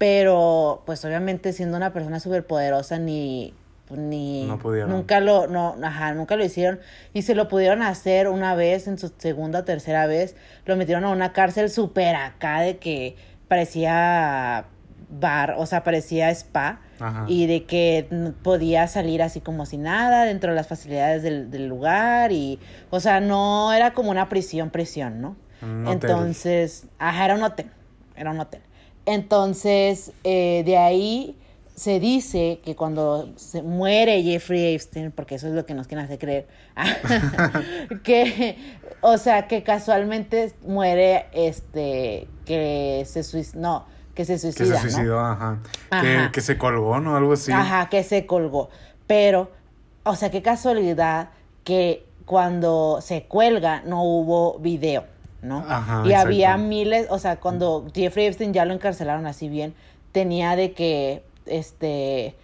pero pues obviamente siendo una persona súper poderosa ni... Ni No pudieron. nunca lo no ajá, nunca lo hicieron. Y se lo pudieron hacer una vez en su segunda o tercera vez. Lo metieron a una cárcel súper acá de que parecía bar o sea parecía spa. Ajá. y de que podía salir así como si nada dentro de las facilidades del, del lugar. Y o sea no era como una prisión prisión no Un entonces ajá era un hotel era un hotel entonces eh, de ahí se dice que cuando se muere Jeffrey Epstein, porque eso es lo que nos quieren hacer creer, <laughs> <laughs> que, o sea, que casualmente muere, este, que se suicidó, no, que se Que suicida, se ¿no? suicidó, ajá. Ajá. Que, que se colgó, ¿no? Algo así. Ajá, que se colgó. Pero, o sea, qué casualidad que cuando se cuelga no hubo video, ¿no? Ajá, y había miles, o sea, cuando Jeffrey Epstein ya lo encarcelaron así bien, tenía de que, este,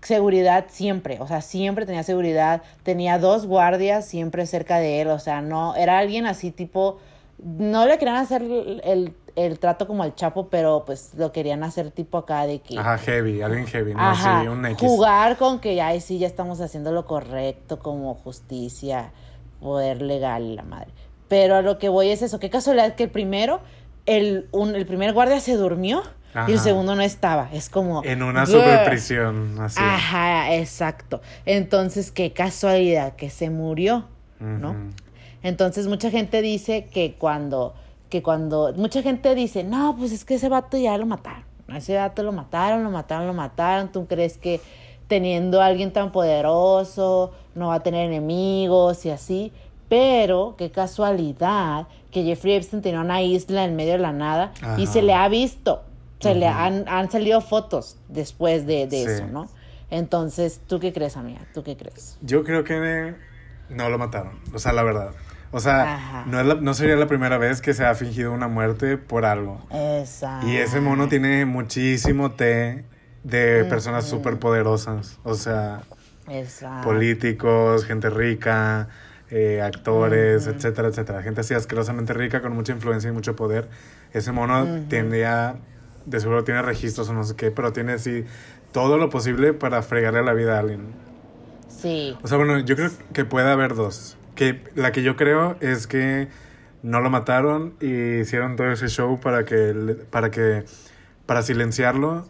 seguridad siempre, o sea, siempre tenía seguridad, tenía dos guardias siempre cerca de él, o sea, no, era alguien así tipo, no le querían hacer el, el, el trato como al Chapo, pero pues lo querían hacer tipo acá de que... Ajá, heavy, alguien heavy, ¿no? Ajá, Sí, un X. jugar con que, ay, sí, ya estamos haciendo lo correcto como justicia, poder legal la madre. Pero a lo que voy es eso, qué casualidad que el primero, el, un, el primer guardia se durmió y el segundo no estaba. Es como... En una super prisión, así. Ajá, exacto. Entonces, qué casualidad que se murió, ¿no? Entonces mucha gente dice que cuando, que cuando, mucha gente dice, no, pues es que ese vato ya lo mataron. Ese vato lo mataron, lo mataron, lo mataron. ¿Tú crees que teniendo a alguien tan poderoso no va a tener enemigos y así? Pero qué casualidad que Jeffrey Epstein tenía una isla en medio de la nada y se le ha visto. Se le han, han salido fotos después de, de Sí. eso, ¿no? Entonces, ¿tú qué crees, amiga? ¿Tú qué crees? Yo creo que no lo mataron. O sea, la verdad. O sea, no, es la- no sería la primera vez que se ha fingido una muerte por algo. Exacto. Y ese mono tiene muchísimo té de personas Ujú. súper poderosas. O sea, Exacto. políticos, gente rica, eh, actores, Ujú. etcétera, etcétera. Gente así asquerosamente rica, con mucha influencia y mucho poder. Ese mono Ujú. tendría, de seguro tiene registros o no sé qué, pero tiene así todo lo posible para fregarle la vida a alguien. Sí. O sea, bueno, yo creo que puede haber dos. Que la que yo creo es que no lo mataron y hicieron todo ese show para que para que para silenciarlo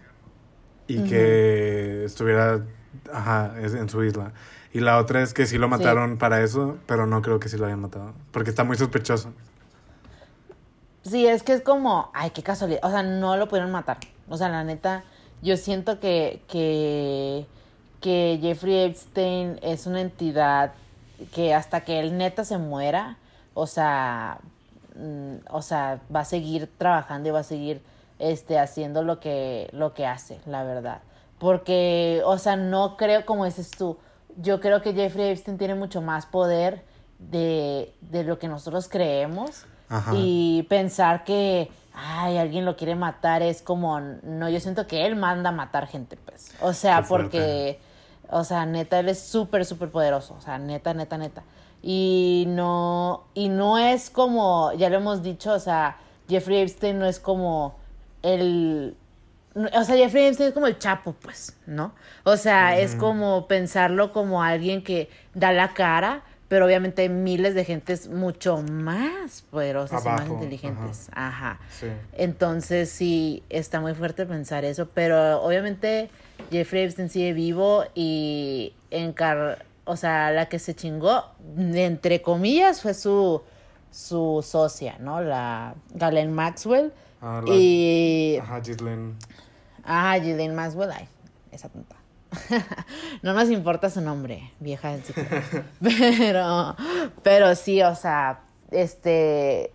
y que estuviera ajá, en su isla. Y la otra es que sí lo mataron para eso, pero no creo que sí lo hayan matado, porque está muy sospechoso. Sí, es que es como, ay, qué casualidad. O sea, no lo pudieron matar. O sea, la neta, yo siento que, que, que Jeffrey Epstein es una entidad que hasta que él neta se muera, o sea, mm, o sea, va a seguir trabajando y va a seguir este haciendo lo que lo que hace, la verdad. Porque, o sea, no creo como dices tú, yo creo que Jeffrey Epstein tiene mucho más poder de, de lo que nosotros creemos. Ajá. Y pensar que, ay, alguien lo quiere matar es como, no, yo siento que él manda a matar gente, pues. O sea, porque, o sea, neta, él es súper, súper poderoso. O sea, neta, neta, neta. Y no, y no es como, ya lo hemos dicho, o sea, Jeffrey Epstein no es como el, o sea, Jeffrey Epstein es como el chapo, pues, ¿no? O sea, es como pensarlo como alguien que da la cara, pero obviamente hay miles de gentes mucho más poderosas y más inteligentes. Ajá. Sí. Entonces sí, está muy fuerte pensar eso, pero obviamente Jeffrey Epstein sigue vivo y encar o sea, la que se chingó, entre comillas, fue su, su socia, ¿no? La Galen Maxwell. Ah, la- y Ajá, Ghislaine. Ah, Ghislaine Maxwell, ay, esa tonta. <laughs> no nos importa su nombre, vieja del ciclo. <laughs> pero, pero sí, o sea, este,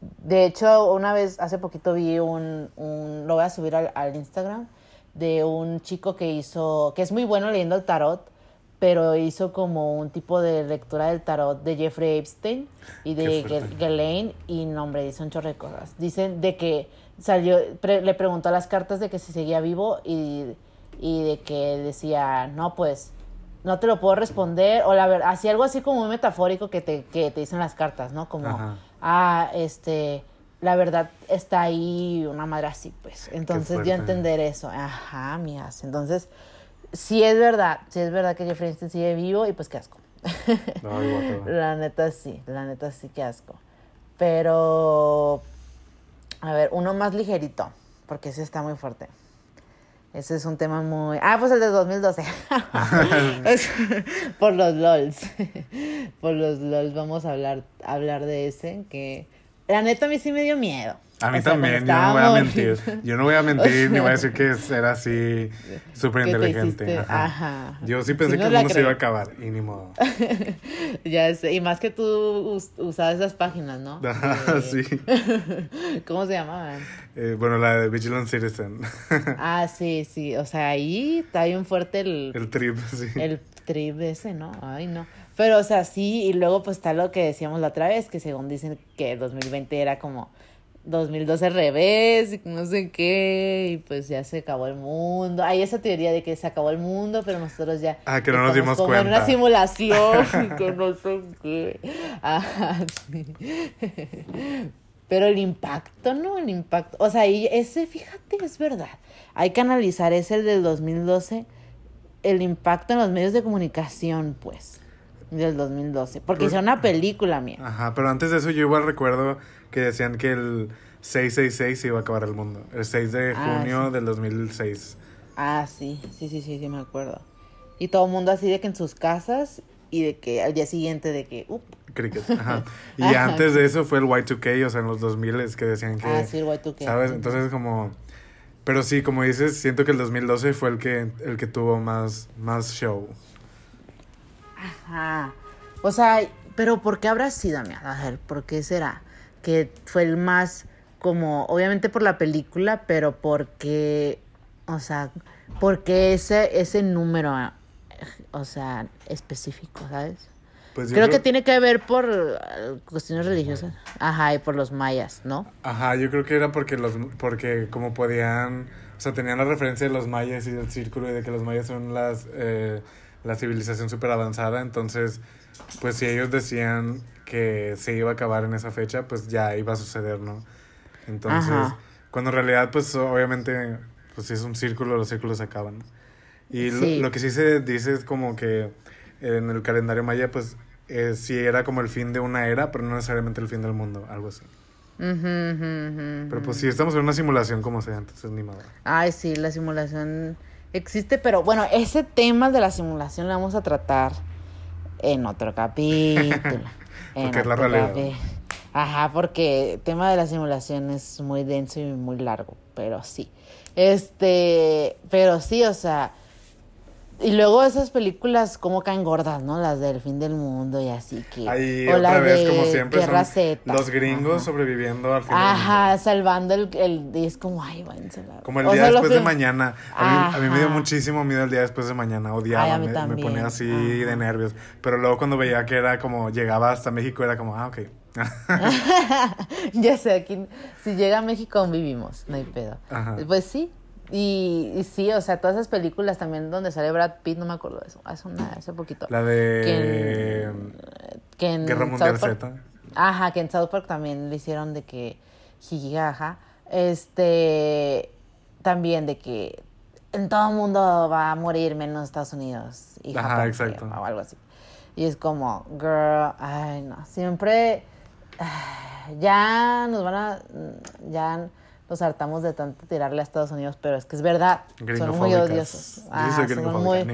de hecho, una vez, hace poquito vi un, un lo voy a subir al, al Instagram, de un chico que hizo, que es muy bueno leyendo el tarot, pero hizo como un tipo de lectura del tarot de Jeffrey Epstein y de Ghislaine y no, hombre, dice un chorro de cosas. Dicen de que salió, pre- le preguntó a las cartas de que si seguía vivo y, y de que decía, no, pues, no te lo puedo responder, o la verdad, así algo así como muy metafórico que te, que te dicen las cartas, ¿no? Como, Ajá. ah, este, la verdad está ahí una madre así, pues. Entonces fuerte. yo entender eso, ajá, mías. Entonces, sí es verdad, sí es verdad que Jeffrey Epstein sigue vivo y pues qué asco. <laughs> Ay. La neta sí, la neta sí que asco. Pero, a ver, uno más ligerito, porque ese está muy fuerte. Ese es un tema muy... Ah, pues el de 2012. <laughs> Es- Por los LOLs. <laughs> Por los LOLs vamos a hablar, hablar de ese, que... La neta a mí sí me dio miedo. A mí O sea, también, yo no voy a mentir. <laughs> Yo no voy a mentir ni voy a decir que era así súper que te inteligente. Ajá. ajá. Yo sí pensé que nos el la mundo se iba a acabar y ni modo. <laughs> Ya sé, y más que tú us- usabas esas páginas, ¿no? Ajá, <laughs> sí. ¿Cómo se llamaban? Eh, bueno, la de Vigilant Citizen. Ah, sí, sí. O sea, ahí está bien fuerte el, El trip, sí. el trip ese, ¿no? Ay, no. Pero, o sea, sí, y luego pues está lo que decíamos la otra vez, que según dicen que 2020 era como 2012 al revés, y no sé qué, y pues ya se acabó el mundo. Hay esa teoría de que se acabó el mundo, pero nosotros ya Ah, que no nos dimos como en una cuenta. simulación, y que <laughs> no sé qué. Ajá, sí. Pero el impacto, ¿no? El impacto. O sea, y ese, fíjate, es verdad. Hay que analizar ese el del 2012, el impacto en los medios de comunicación, pues, del 2012. Porque hicieron una película, mía. Ajá, pero antes de eso yo igual recuerdo que decían que el 666 se iba a acabar el mundo. El 6 de Ah, junio sí. del 2006. Ah, sí, sí, sí, sí, sí, me acuerdo. Y todo el mundo así de que en sus casas y de que al día siguiente de que, up, Cricket, <laughs> ajá. Y Ajá. antes de eso fue el Y2K, o sea, en los 2000 es que decían que... ah, sí, el Y2K. ¿Sabes? Entonces como... Pero sí, como dices, siento que el 2012 fue el que, el que tuvo más, más show. Ajá. O sea, pero ¿por qué habrá sido, amiga? A ver, ¿por qué será? Que fue el más como, obviamente por la película, pero porque, o sea, porque ese, ese número, o sea, específico, ¿sabes? Pues Creo que tiene que ver por eh, cuestiones religiosas. Ajá, y por los mayas, ¿no? Ajá, yo creo que era porque los porque como podían, o sea, tenían la referencia de los mayas y del círculo y de que los mayas son las eh, la civilización súper avanzada, entonces, pues si ellos decían que se iba a acabar en esa fecha, pues ya iba a suceder, ¿no? Entonces, Ajá. cuando en realidad, pues obviamente, pues si es un círculo, los círculos se acaban. Y lo- Sí. lo, que sí se dice es como que en el calendario maya, pues eh, sí era como el fin de una era, pero no necesariamente el fin del mundo, algo así. Pero pues sí, estamos en una simulación como sea, entonces ni modo. Ay, sí, la simulación existe, pero bueno, ese tema de la simulación lo vamos a tratar en otro capítulo. <laughs> Porque es la otro realidad. Ajá, porque el tema de la simulación es muy denso y muy largo, pero sí. Este, pero sí, o sea, y luego esas películas como caen gordas, ¿no? Las del fin del mundo y así que Ahí o otra las vez, de como siempre, Tierra son los gringos Ajá. sobreviviendo al fin del mundo. Ajá, salvando el, el y es como, ay, váyanse la- Como el o día sea, después de mañana. A mí, a mí me dio muchísimo miedo el día después de mañana. Odiaba, Ay, a mí me, me ponía así Ajá. de nervios. Pero luego cuando veía que era como llegaba hasta México, era como, ah, ok. <laughs> ya sé, aquí si llega a México vivimos, no hay pedo. Ajá. Pues sí, y, y sí, o sea, todas esas películas también donde sale Brad Pitt, no me acuerdo de eso, hace, una, hace poquito. La de Que en Guerra Mundial South Park- Z. Ajá, que en South Park también le hicieron de que jijijaja. Este, también de que en todo el mundo va a morir menos Estados Unidos y Ajá, Japón, exacto. o algo así. Y es como, girl, ay no, siempre ah, ya nos van a, ya nos hartamos de tanto tirarle a Estados Unidos, pero es que es verdad, son muy odiosos. Soy son muy,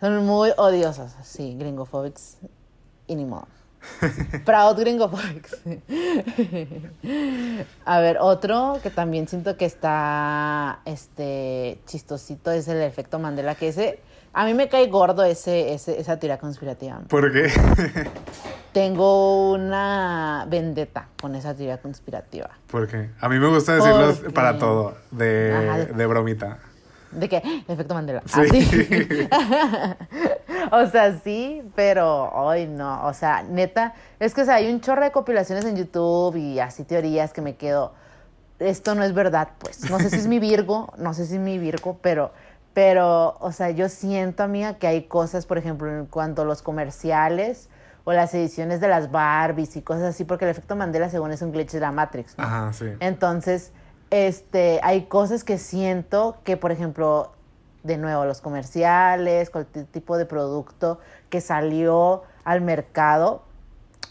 son muy odiosos, sí, gringofóbicos y ni modo. Proud gringofóbicos. A ver, otro que también siento que está este chistosito es el efecto Mandela, que ese a mí me cae gordo ese, ese esa teoría conspirativa. ¿Por qué? <laughs> Tengo una vendetta con esa teoría conspirativa. ¿Por qué? A mí me gusta decirlos Porque- para todo, de, Ajá. de bromita. ¿De qué? Efecto Mandela. Sí. Ah, sí. <laughs> <laughs> o sea, sí, pero hoy no. O sea, neta, es que o sea, hay un chorro de compilaciones en YouTube y así teorías que me quedo. Esto no es verdad, pues. No sé si es mi Virgo, no sé si es mi Virgo, pero, pero, o sea, yo siento, amiga, que hay cosas, por ejemplo, en cuanto a los comerciales o las ediciones de las Barbies y cosas así, porque el efecto Mandela, según es un glitch de la Matrix. ¿no? Ajá, sí. Entonces, este, hay cosas que siento que, por ejemplo, de nuevo, los comerciales, cualquier tipo de producto que salió al mercado,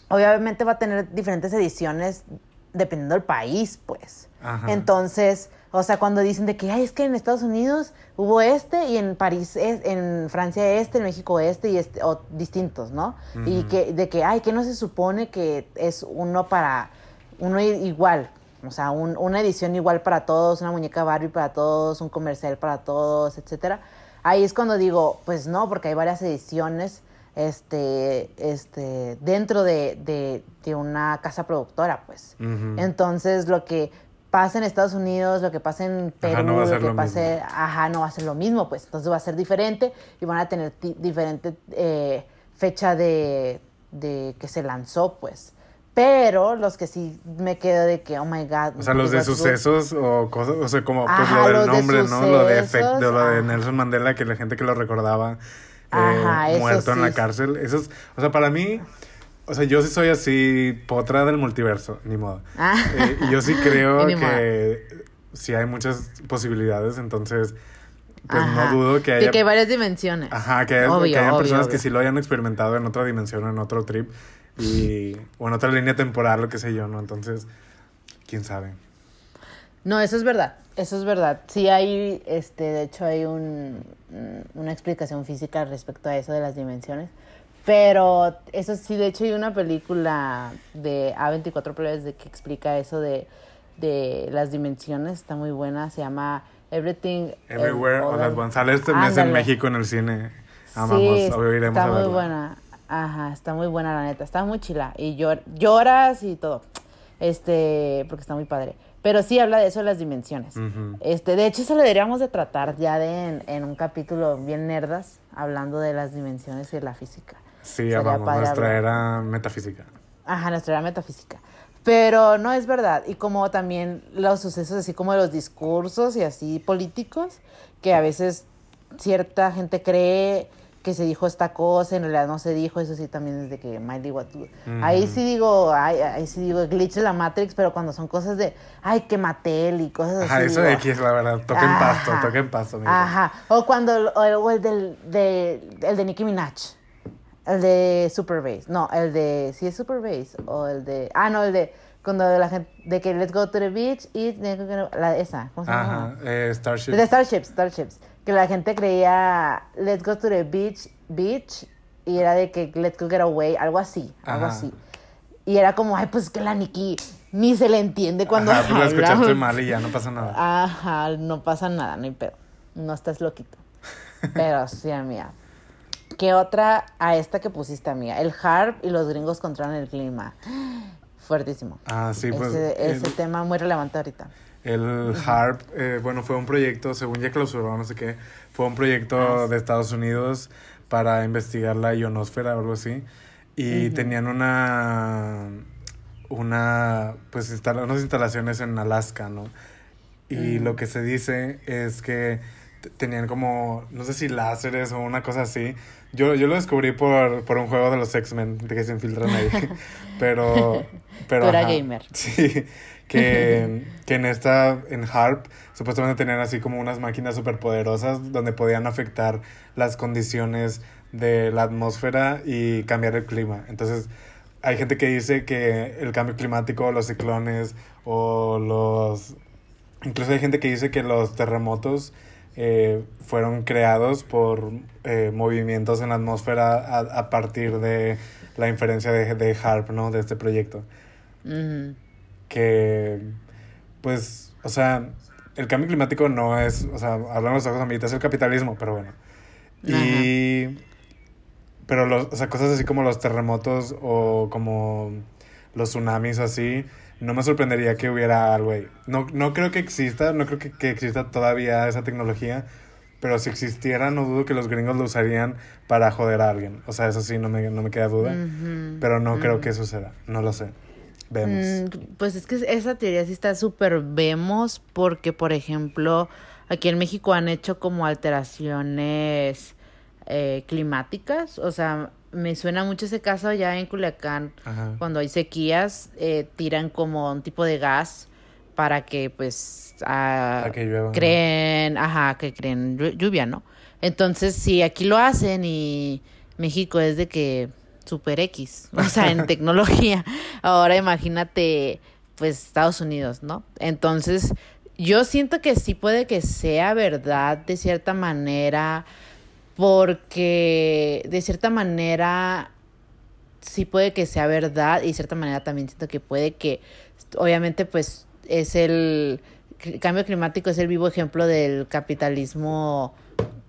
obviamente va a tener diferentes ediciones dependiendo del país, pues. Ajá. Entonces, o sea, cuando dicen de que, ay, es que en Estados Unidos hubo este y en París, es- en Francia este, en México este y este, o distintos, ¿no? Y que, de que, ay, que no se supone que es uno para, uno igual, o sea, un- una edición igual para todos, una muñeca Barbie para todos, un comercial para todos, etcétera. Ahí es cuando digo, pues no, porque hay varias ediciones este, este, dentro de, de- de una casa productora, pues. Entonces, lo que pasa en Estados Unidos, lo que pasa en Perú, Ajá, no va a lo que lo pase, ajá, no va a ser lo mismo, pues. Entonces va a ser diferente y van a tener diferente eh, fecha de, de que se lanzó, pues. Pero los que sí me quedo de que, oh my God. O sea, los de sucesos o cosas, o sea, como pues Ajá, lo del de nombre, ¿no? Lo de, efect- sucesos, de lo de. Nelson Mandela, que la gente que lo recordaba eh, Ajá, muerto en la cárcel. Eso es, o sea, para mí, o sea, yo sí soy así, potra del multiverso, ni modo. Ah. Eh, y yo sí <laughs> creo que sí hay muchas posibilidades, entonces, pues Ajá. no dudo que De haya... que hay varias dimensiones. Ajá, que, hay- Obvio, que hayan obvio, personas obvio. que sí lo hayan experimentado en otra dimensión, en otro trip, y, o en otra línea temporal, lo que sé yo, ¿no? Entonces, quién sabe. No, eso es verdad, eso es verdad. Sí hay, este, de hecho hay un, una explicación física respecto a eso de las dimensiones. Pero eso sí, de hecho hay una película de A24 Players de que explica eso de, de las dimensiones, está muy buena, se llama Everything Everywhere All at at- Once. Sale este mes en. México en el cine. Amamos, Sí, iremos está a muy buena. Ajá, está muy buena la neta, está muy chila y llor- lloras y todo. Este, porque está muy padre. Pero sí habla de eso de las dimensiones. Este, de hecho eso lo deberíamos de tratar ya de en, en un capítulo bien nerdas hablando de las dimensiones y de la física. Sí, Sería padre nuestra hablar. era metafísica. Ajá, nuestra era metafísica. Pero no es verdad. Y como también los sucesos, así como los discursos y así políticos, que a veces cierta gente cree que se dijo esta cosa, en realidad no se dijo, eso sí también es de que Miley Watu. Ahí sí digo, ahí, ahí sí digo glitch de la Matrix, pero cuando son cosas de, ay, que Mattel y cosas así. Ajá, eso de digo, X, la verdad. Toquen pasto, Ajá. toquen pasto, mira. Ajá. O cuando, o el, o el del, de, el de Nicki Minaj. El de Super Bass. No, el de, sí es Super Bass. O el de, ah, no, el de, cuando la gente, de que let's go to the beach y, la, esa, ¿cómo se llama? Ajá, eh, Starship. De Starships, Starships. Que la gente creía, let's go to the beach, beach, y era de que let's go get away, algo así, algo Ajá. así. Y era como, ay, pues que la Nikki ni se le entiende cuando Ajá, pues habla. escuchaste mal y ya no pasa nada. Ajá, no pasa nada, no hay pedo. No estás loquito. <laughs> Pero sí, amiga. ¿Qué otra a esta que pusiste, amiga? El harp y los gringos controlan el clima. <gasps> Fuertísimo. Ah, sí, pues. ese, ese el- tema muy relevante ahorita. El HARP, eh, bueno, fue un proyecto, según ya clausuró, no sé qué, fue un proyecto Ah, sí. de Estados Unidos para investigar la ionosfera o algo así. Y tenían una, una, pues, instala- unas instalaciones en Alaska, ¿no? Y lo que se dice es que tenían como, no sé si láseres o una cosa así. Yo, yo lo descubrí por, por un juego de los X-Men, de que se infiltran ahí. <laughs> pero, pero... Tú ajá. gamer. Sí, que, que en esta, en HARP, supuestamente tenían así como unas máquinas superpoderosas donde podían afectar las condiciones de la atmósfera y cambiar el clima. Entonces, hay gente que dice que el cambio climático, los ciclones o los... Incluso hay gente que dice que los terremotos eh, fueron creados por eh, movimientos en la atmósfera a, a partir de la inferencia de, de HARP, ¿no? De este proyecto Ujú. que, pues, o sea, el cambio climático no es, o sea, hablando los ojos es el capitalismo, pero bueno. Y, pero los, o sea, cosas así como los terremotos o como los tsunamis así, no me sorprendería que hubiera algo ahí. No, no creo que exista, no creo que, que exista todavía esa tecnología, pero si existiera, no dudo que los gringos lo usarían para joder a alguien. O sea, eso sí, no me, no me queda duda. Pero no creo que suceda, no lo sé. Vemos. Mm, pues es que esa teoría sí está súper vemos porque, por ejemplo, aquí en México han hecho como alteraciones eh, climáticas. O sea, me suena mucho ese caso ya en Culiacán, Ajá. cuando hay sequías, eh, tiran como un tipo de gas para que pues ah, Para que llueva, ¿no? creen, ajá, que creen llu- lluvia, ¿no? Entonces, si aquí lo hacen y México es de que super X, <laughs> o sea, en <laughs> tecnología. Ahora imagínate, pues Estados Unidos, ¿no? Entonces, yo siento que sí puede que sea verdad de cierta manera, porque de cierta manera sí puede que sea verdad y de cierta manera también siento que puede que, obviamente, pues es el, el cambio climático es el vivo ejemplo del capitalismo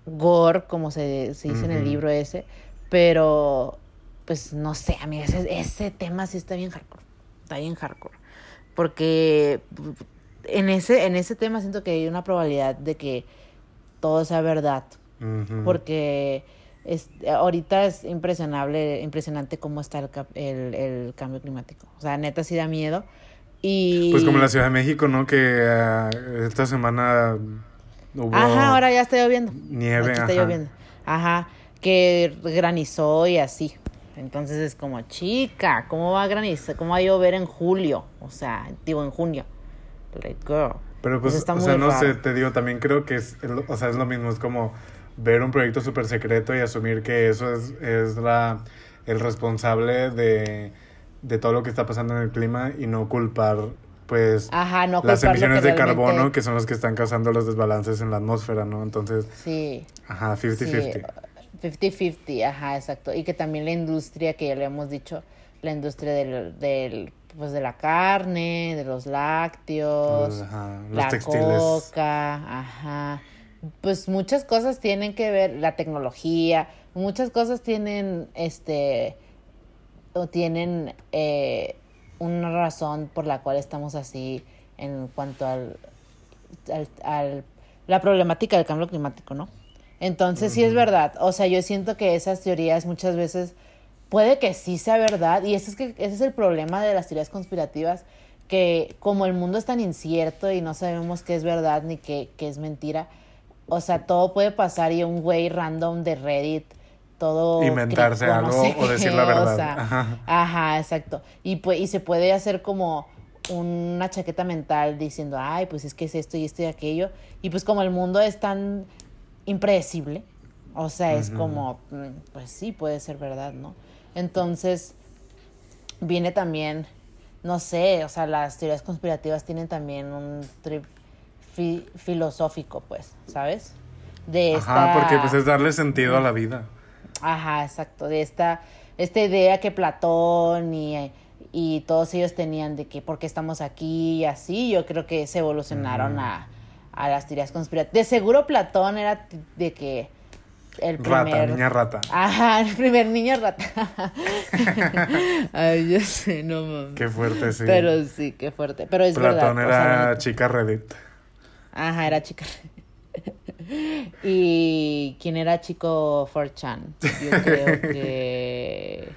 gore, como se, se dice en el libro ese, pero pues no sé, amiga, ese, ese tema sí está bien hardcore, está bien hardcore, porque en ese, en ese tema siento que hay una probabilidad de que todo sea verdad, Porque es, ahorita es impresionable, impresionante cómo está el, el, el cambio climático. O sea, neta sí da miedo. Y... Pues como en la Ciudad de México, ¿no? Que ah, esta semana hubo Ajá, ahora ya está lloviendo. nieve. Aquí está ajá. lloviendo. Ajá, que granizó y así. Entonces es como, chica, ¿cómo va a granizar? ¿Cómo va a llover en julio? O sea, digo, en junio. Like, girl. Pero pues, Eso está o sea, no sé, te digo, también creo que es, o sea, es lo mismo, es como ver un proyecto súper secreto y asumir que eso es, es la, el responsable de, de todo lo que está pasando en el clima y no culpar, pues, Ajá, no las emisiones de carbono que son los que están causando los desbalances en la atmósfera, ¿no? Entonces, Sí. ajá, 50-50. Sí, 50-50, ajá, exacto. Y que también la industria, que ya le hemos dicho, la industria del, del pues de la carne, de los lácteos, ajá, los la textiles. coca, ajá. Pues muchas cosas tienen que ver, la tecnología, muchas cosas tienen, este, o tienen eh, una razón por la cual estamos así en cuanto al, al, al- la problemática del cambio climático, ¿no? Entonces sí es verdad, o sea, yo siento que esas teorías muchas veces puede que sí sea verdad y ese es que ese es el problema de las teorías conspirativas que como el mundo es tan incierto y no sabemos qué es verdad ni qué, qué es mentira, o sea, todo puede pasar y un güey random de Reddit todo Inventarse no algo sé o decir qué, la o verdad. sea, Ajá. Ajá, exacto. Y pues, y se puede hacer como una chaqueta mental diciendo, ay, pues es que es esto y esto y aquello. Y pues como el mundo es tan impredecible, o sea, es como, mm, pues sí, puede ser verdad, ¿no? Entonces, viene también, no sé, o sea, las teorías conspirativas tienen también un trip fi- filosófico, pues, ¿sabes? De Ajá, esta- porque pues es darle sentido a la vida. Ajá, exacto, de esta, esta idea que Platón y, y todos ellos tenían de que por qué estamos aquí y así, yo creo que se evolucionaron a, a las teorías conspirativas. De seguro Platón era de que el primer... Rata, niña rata. Ajá, el primer niño rata. <laughs> Ay, yo sé, no mames. Qué fuerte, sí. Pero sí, qué fuerte. Pero es Platón verdad. o sea, la era chica Reddit. Ajá, era chica. <laughs> ¿Y quién era chico 4chan? Yo creo que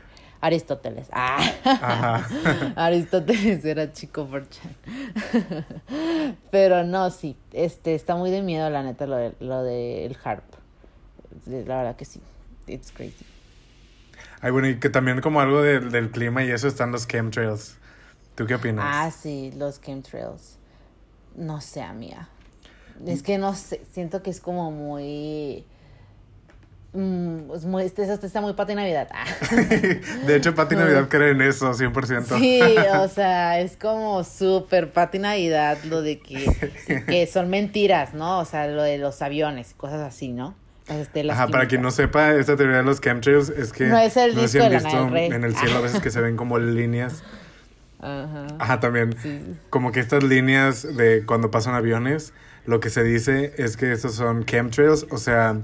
Aristóteles. Ah. Ajá. <laughs> Aristóteles era chico 4chan. <laughs> Pero no, sí, este está muy de miedo la neta lo de, lo del harp. La verdad que sí. It's crazy. Ay, bueno, y que también como algo del, del clima y eso están los chemtrails. ¿Tú qué opinas? Ah, sí, los chemtrails. No sé, amiga. Es que no sé, siento que es como muy... mm, es muy este, este está muy pati Navidad. Ah. <laughs> de hecho, Pati Navidad cree en eso, 100%. Sí, o sea, es como súper pati Navidad lo de que, <laughs> que son mentiras, ¿no? O sea, lo de los aviones cosas así, ¿no? Estelas Ajá, para quien no sepa, esta teoría de los chemtrails es que No es el si disco de visto Rey. en el cielo a veces que se ven como líneas. <laughs> Ajá. Ajá, también. Sí. Como que estas líneas de cuando pasan aviones, lo que se dice es que estos son chemtrails, o sea,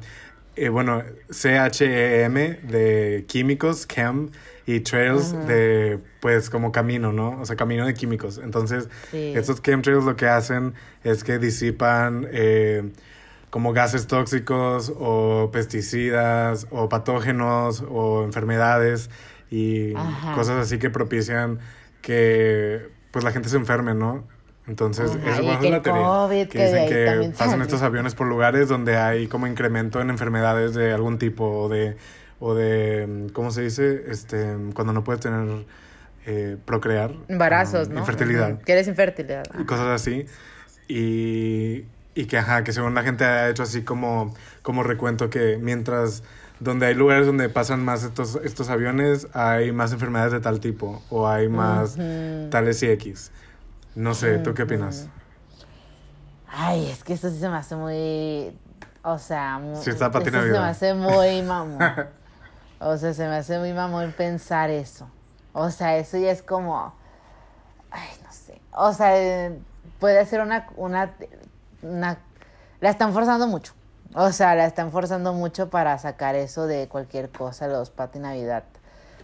eh, bueno, C-H-E-M de químicos, chem, y trails de, pues, como camino, ¿no? O sea, camino de químicos. Entonces, Sí. estos chemtrails lo que hacen es que disipan eh, como gases tóxicos o pesticidas o patógenos o enfermedades y Ajá. cosas así que propician que pues la gente se enferme, ¿no? Entonces, Ajá, que es la teoría. COVID, que dicen que pasan sale. estos aviones por lugares donde hay como incremento en enfermedades de algún tipo o de, o de ¿cómo se dice? Este, cuando no puedes tener, eh, procrear. Embarazos, um, ¿no? Infertilidad Que eres infertilidad. y cosas así. Y, y que, ajá, que según la gente ha hecho así como, como recuento que mientras donde hay lugares donde pasan más estos, estos aviones, hay más enfermedades de tal tipo o hay más tales y X. No sé, ¿tú qué opinas? Ay, es que eso sí se me hace muy. O sea, mu- Sí, está Pati eso se me hace muy <laughs> mamón. o sea, se me hace muy mamón pensar eso. O sea, eso ya es como. Ay, no sé. O sea, puede ser una, una, una. La están forzando mucho. O sea, la están forzando mucho para sacar eso de cualquier cosa, los Pati Navidad.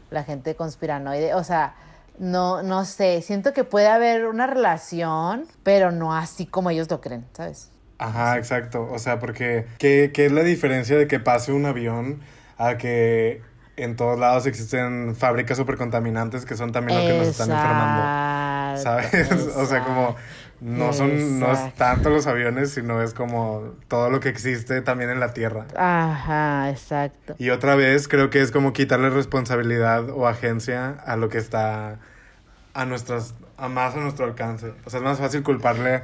La gente conspiranoide. O sea, no, no sé. Siento que puede haber una relación, pero no así como ellos lo creen, ¿sabes? Ajá, exacto. O sea, porque ¿qué, qué es la diferencia de que pase un avión a que en todos lados existen fábricas supercontaminantes que son también lo que nos están enfermando? ¿Sabes? <laughs> o sea, como no son no es tanto los aviones, sino es como todo lo que existe también en la Tierra. Ajá, exacto. Y otra vez creo que es como quitarle responsabilidad o agencia a lo que está a nuestras a más a nuestro alcance. O sea, es más fácil culparle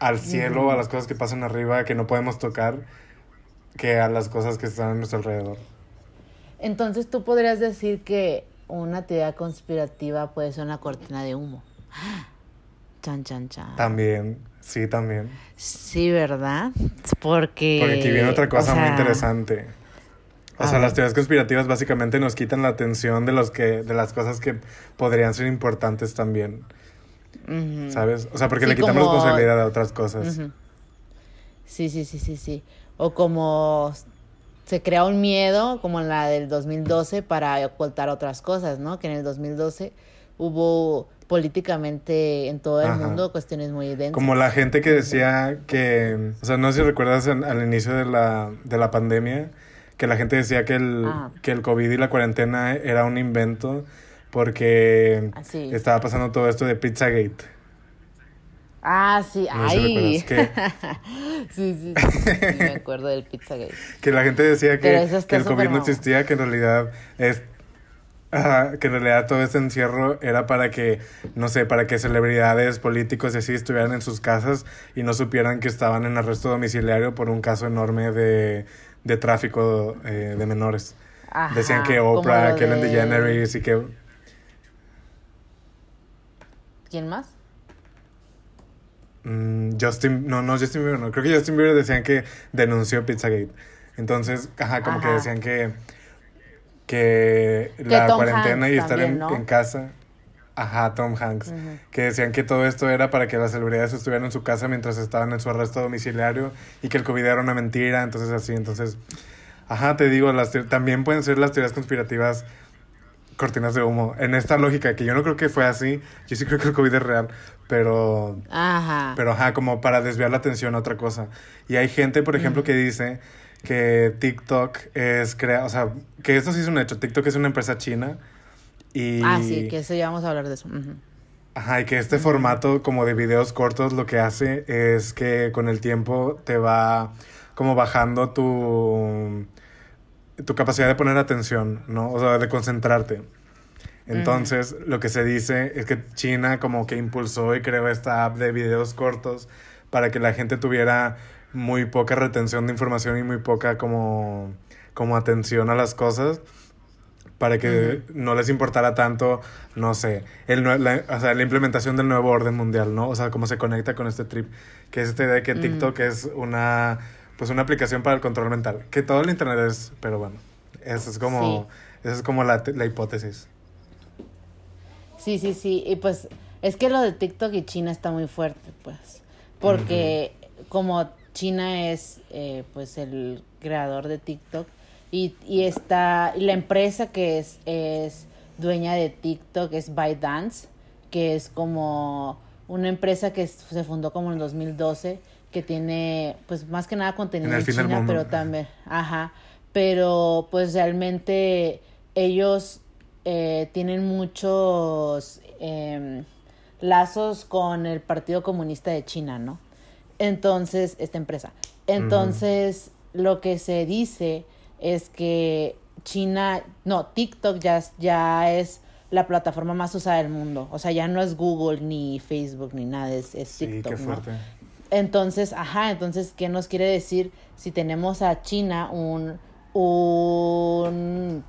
al cielo, a las cosas que pasan arriba que no podemos tocar que a las cosas que están a nuestro alrededor. Entonces tú podrías decir que una teoría conspirativa puede ser una cortina de humo. Chan, chan, chan. También, sí, también. Sí, ¿verdad? Porque... Porque aquí viene otra cosa o muy interesante. O sea, ver. las teorías conspirativas básicamente nos quitan la atención de los que de las cosas que podrían ser importantes también. ¿sabes? O sea, porque Sí, le quitamos como- responsabilidad a otras cosas. Sí, sí, sí, sí, sí. O como se crea un miedo, como en la del 2012, para ocultar otras cosas, ¿no? Que en el 2012 hubo políticamente en todo el Ajá. mundo cuestiones muy densas. Como la gente que decía que, o sea, no sé si recuerdas en- al inicio de la, de la pandemia, que la gente decía que el, Ah. que el COVID y la cuarentena era un invento porque estaba pasando todo esto de Pizzagate. Ah, sí, No recuerdas <laughs> sí, sí, sí, sí, me acuerdo del Pizzagate. <laughs> Que la gente decía que, que el COVID no existía, que en realidad es... ajá, que en realidad todo este encierro era para que, no sé, para que celebridades, políticos y así estuvieran en sus casas y no supieran que estaban en arresto domiciliario por un caso enorme de, de tráfico eh, de menores. Ajá, Decían que Oprah, que Ellen de- DeGeneres y que... ¿Quién más? Mm, Justin, no, no, Justin Bieber, no. Creo que Justin Bieber decían que denunció Pizzagate. Entonces, ajá, como que decían que, que la Tom cuarentena Hanks y estar también, en, ¿no? en casa. Ajá, Tom Hanks. Que decían que todo esto era para que las celebridades estuvieran en su casa mientras estaban en su arresto domiciliario y que el COVID era una mentira, entonces así, entonces... Ajá, te digo, las también pueden ser las teorías conspirativas cortinas de humo. En esta lógica, que yo no creo que fue así, yo sí creo que el COVID es real, pero Ajá. pero ajá, como para desviar la atención a otra cosa. Y hay gente, por ejemplo, que dice que TikTok es crea, o sea, que esto sí es un hecho. TikTok es una empresa china y Ah, sí, que eso ya vamos a hablar de eso. Ajá, y que este formato como de videos cortos lo que hace es que con el tiempo te va como bajando tu tu capacidad de poner atención, ¿no? O sea, de concentrarte. Entonces, lo que se dice es que China como que impulsó y creó esta app de videos cortos para que la gente tuviera muy poca retención de información y muy poca como, como atención a las cosas para que no les importara tanto, no sé, el, la, o sea, la implementación del nuevo orden mundial, ¿no? O sea, cómo se conecta con este trip, que es esta idea de que TikTok es una, pues una aplicación para el control mental, que todo el internet es, pero bueno, eso es como, esa es como la, la hipótesis. Sí, sí, sí. Y pues es que lo de TikTok y China está muy fuerte, pues. Porque como China es eh, pues el creador de TikTok y, y está y la empresa que es, es dueña de TikTok es ByteDance, que es como una empresa que se fundó como en el 2012 que tiene pues más que nada contenido En en China, pero también, ajá, pero pues realmente ellos eh, tienen muchos em, lazos con el Partido Comunista de China, ¿no? Entonces, esta empresa. Entonces, lo que se dice es que China, no, TikTok ya, es- ya es la plataforma más usada del mundo. O sea, ya no es Google, ni Facebook, ni nada, es, es Sí, TikTok, qué ¿no? fuerte. Entonces, ajá, entonces, ¿qué nos quiere decir si tenemos a China un, un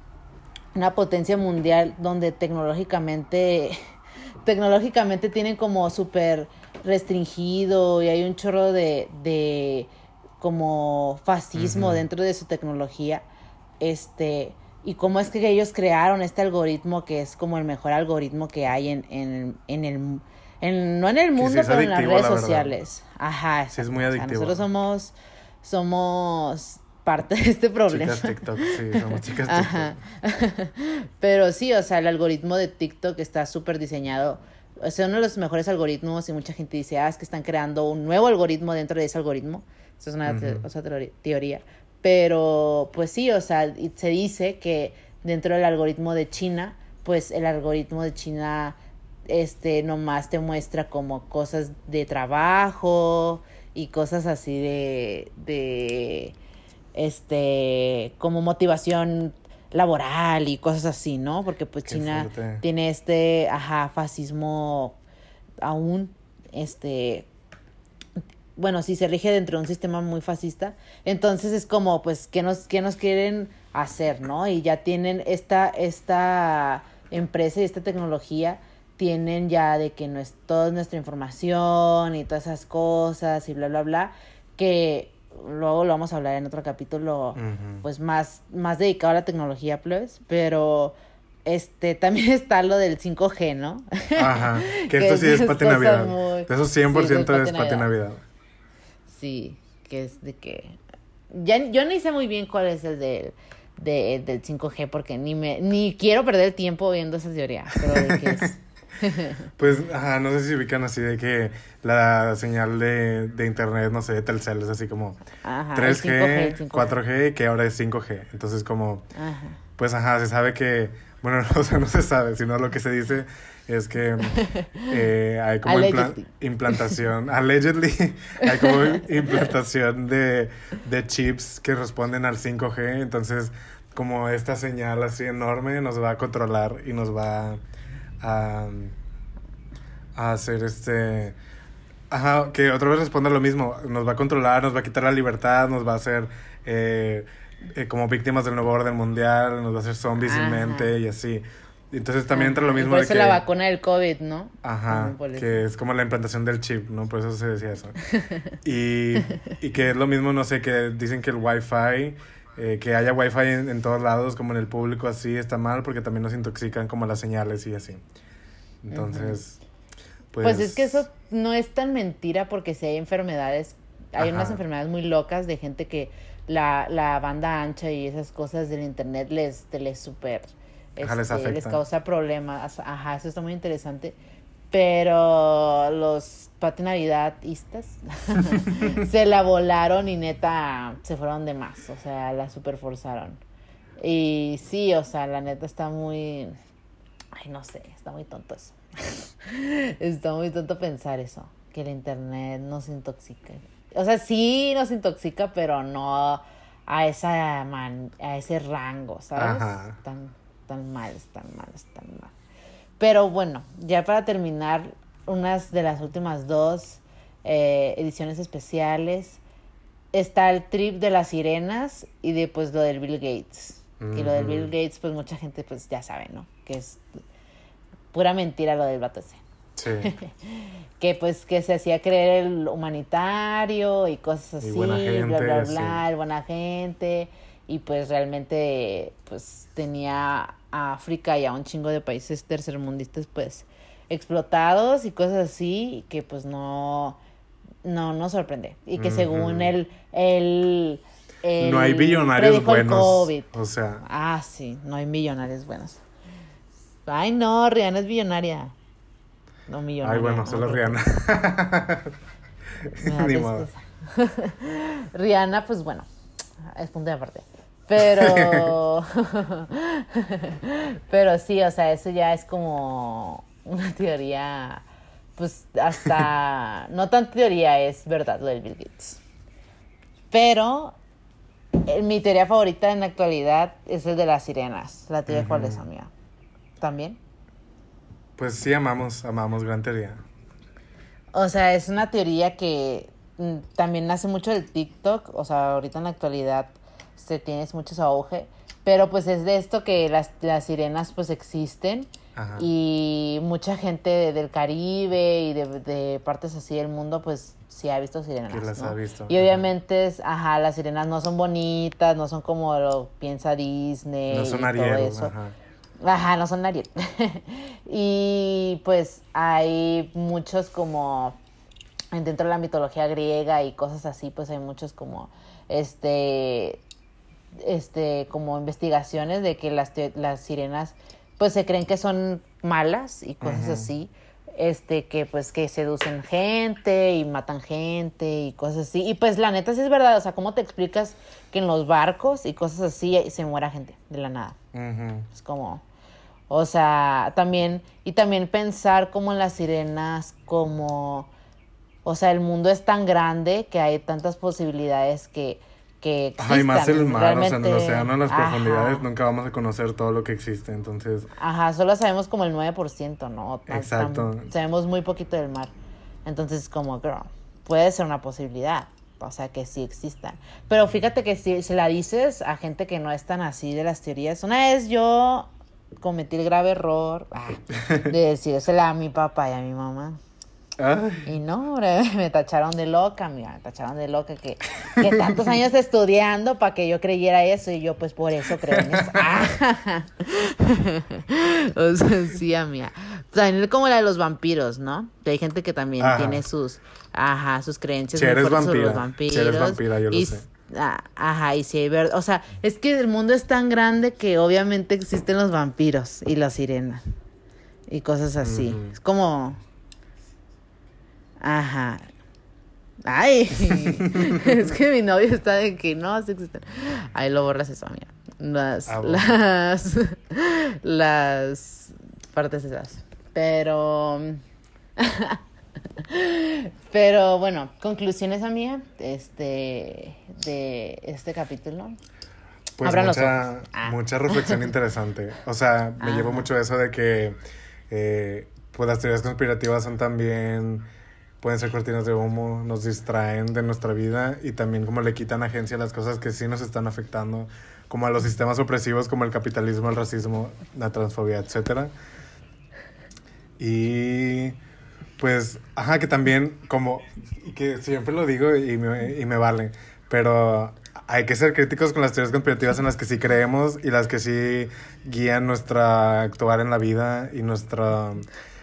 una potencia mundial donde tecnológicamente <laughs> tecnológicamente tienen como súper restringido y hay un chorro de, de como fascismo dentro de su tecnología este y cómo es que ellos crearon este algoritmo que es como el mejor algoritmo que hay en, en, en el en- no en el sí mundo pero en las redes la sociales ajá Sí, es muy exacto. O sea, adictivo. nosotros somos somos parte de este problema Chicas TikTok, sí, somos chicas TikTok. Ajá. <laughs> Pero sí, o sea, el algoritmo de TikTok está súper diseñado. Es uno de los mejores algoritmos y mucha gente dice, ah, es que están creando un nuevo algoritmo dentro de ese algoritmo. Eso es una o sea, teoría. Pero, pues sí, o sea, se dice que dentro del algoritmo de China, pues el algoritmo de China, este, nomás te muestra como cosas de trabajo y cosas así de, de, este, como motivación laboral y cosas así, ¿no? Porque pues Qué China fuerte. tiene este, ajá, fascismo aún, este, bueno, sí se rige dentro de un sistema muy fascista, entonces es como, pues, ¿qué nos, qué nos quieren hacer, no? Y ya tienen esta, esta empresa y esta tecnología, tienen ya de que no es toda nuestra información y todas esas cosas y bla, bla, bla, que luego lo vamos a hablar en otro capítulo, pues, más, más dedicado a la tecnología, pues, pero... Este, <laughs> también está lo del 5G, ¿no? Ajá, que <laughs> esto sí es es Pati Navidad. muy- Eso 100% Sí, es es Pati Navidad. Navidad. Sí, que es de que... Ya, yo ni sé muy bien cuál es el del, de- del 5G porque ni me ni quiero perder tiempo viendo esa teoría, pero de que es... <laughs> <laughs> Pues, ajá, no sé si ubican así de que la señal de, de internet, no sé, de Telcel es así como Ajá, el 3G, 5G, el 5G. 4G, que ahora es 5G. Entonces, como, Ajá. pues, ajá, se sabe que, bueno, <laughs> o sea, no se sabe, sino lo que se dice es que <laughs> eh, hay como impla- implantación, allegedly, hay como implantación de, de chips que responden al 5G, entonces como esta señal así enorme nos va a controlar y nos va a, a hacer este... Ajá, que otra vez responda lo mismo, nos va a controlar, nos va a quitar la libertad, nos va a hacer eh, eh, como víctimas del nuevo orden mundial, nos va a hacer zombies sin Ajá. mente y así. Entonces también entra lo Ajá, y mismo por de eso que... la vacuna del COVID, ¿no? Ajá, que es como la implantación del chip, ¿no? Por eso se decía eso. <laughs> Y, y que es lo mismo, no sé, que dicen que el Wi-Fi, eh, que haya Wi-Fi en, en todos lados, como en el público, así está mal, porque también nos intoxican como las señales y así. Entonces, pues... Pues, es que eso no es tan mentira porque si hay enfermedades, hay unas enfermedades muy locas de gente que la, la banda ancha y esas cosas del internet les, les super, Ajá, les este, les afecta. causa problemas. Ajá, eso está muy interesante. Pero los patinavidadistas <laughs> se la volaron y neta se fueron de más. O sea, la super forzaron. Y sí, o sea, la neta está muy. Ay, no sé, está muy tonto eso. <laughs> está muy tonto pensar eso. Que el internet nos intoxica. O sea, sí nos intoxica, pero no a esa man- a ese rango, ¿sabes? Ajá. Tan, tan mal, tan mal, tan mal. Pero bueno, ya para terminar, unas de las últimas dos eh, ediciones especiales está el trip de las sirenas y de pues lo del Bill Gates. Que lo del. Bill Gates, pues mucha gente pues ya sabe, ¿no? Que es pura mentira lo del vato ese. Sí. <laughs> Que pues que se hacía creer el humanitario y cosas Y así, buena bla, bla, sí. bla, el buena gente. Y pues realmente pues tenía a África y a un chingo de países tercermundistas pues explotados y cosas así que pues no no nos sorprende y que según él, él no hay el buenos. COVID. O sea, Ah, sí, no hay millonarios buenos. Ay, no, Rihanna es billonaria. No millonaria. ay, bueno, no, solo no, Rihanna. <laughs> <laughs> Ni. <laughs> Rihanna, pues bueno, es punto de aparte. Pero. <laughs> Pero sí, o sea, eso ya es como una teoría. Pues hasta. <laughs> No tan teoría, es verdad lo del Bill Gates. Pero. eh, Mi teoría favorita en la actualidad es el de las sirenas. La teoría cuál es, amiga. ¿También? Pues sí, amamos, amamos Gran Teoría. O sea, es una teoría que mm, también nace mucho del TikTok. O sea, ahorita en la actualidad se tiene mucho auge. Pero pues es de esto que las, las sirenas pues existen. Ajá. Y mucha gente de- del Caribe y de, de partes así del mundo pues sí ha visto sirenas. Que las ¿no? ha visto, Y ajá. obviamente, es, ajá, las sirenas no son bonitas, no son como lo piensa Disney. No y son todo eso. ajá. Ajá, no son Ariel. <laughs> y pues hay muchos como dentro de la mitología griega y cosas así, pues hay muchos como este este como investigaciones de que las las sirenas pues se creen que son malas y cosas así. Este, que pues que seducen gente y matan gente y cosas así. Y pues la neta sí es verdad, o sea, ¿cómo te explicas que en los barcos y cosas así se muera gente de la nada? Es como, o sea, también, y también pensar como en las sirenas, como, o sea, el mundo es tan grande que hay tantas posibilidades que, que Ajá, y más el existan. mar, o sea, en el Realmente, océano, en las ajá. profundidades, nunca vamos a conocer todo lo que existe, entonces... Ajá, solo sabemos como el 9%, ¿no? Tan- Exacto. tan- sabemos muy poquito del mar. Entonces, como, girl, puede ser una posibilidad. O sea, que sí existan. Pero fíjate que si se la dices a gente que no es tan así de las teorías. Una vez yo cometí el grave error ah, de decírsela a mi papá y a mi mamá. Ay, Y no, hombre, <laughs> me tacharon de loca, mira, me tacharon de loca que, que tantos años estudiando para que yo creyera eso y yo pues por eso creo en eso. <laughs> Ah. <laughs> o sea, sí, amiga. También es como la de los vampiros, ¿no? Que hay gente que también Ajá. tiene sus, ajá, sus creencias Si eres sobre los vampira, vampiros. si eres vampira, yo lo y, sé. ah, Ajá, y si hay verdad, o sea, es que el mundo es tan grande que obviamente existen los vampiros y las sirenas y cosas así. Es como Ajá. Ay, <laughs> es que mi novio está de que no, sí existen. Ahí lo borras eso, amiga. Las, Ah, bueno. las, las partes esas. Pero. <laughs> Pero bueno, conclusiones a mía este, de este capítulo. Pues Abran mucha. Ah. mucha reflexión <laughs> interesante. O sea, me llevo Ajá. mucho eso de que eh, pues las teorías conspirativas son también, pueden ser cortinas de humo, nos distraen de nuestra vida y también como le quitan agencia a las cosas que sí nos están afectando, como a los sistemas opresivos como el capitalismo, el racismo, la transfobia, etcétera. Y pues, ajá, que también como, que siempre lo digo y me, y me vale, pero hay que ser críticos con las teorías conspirativas en las que sí creemos y las que sí guían nuestra actuar en la vida y nuestra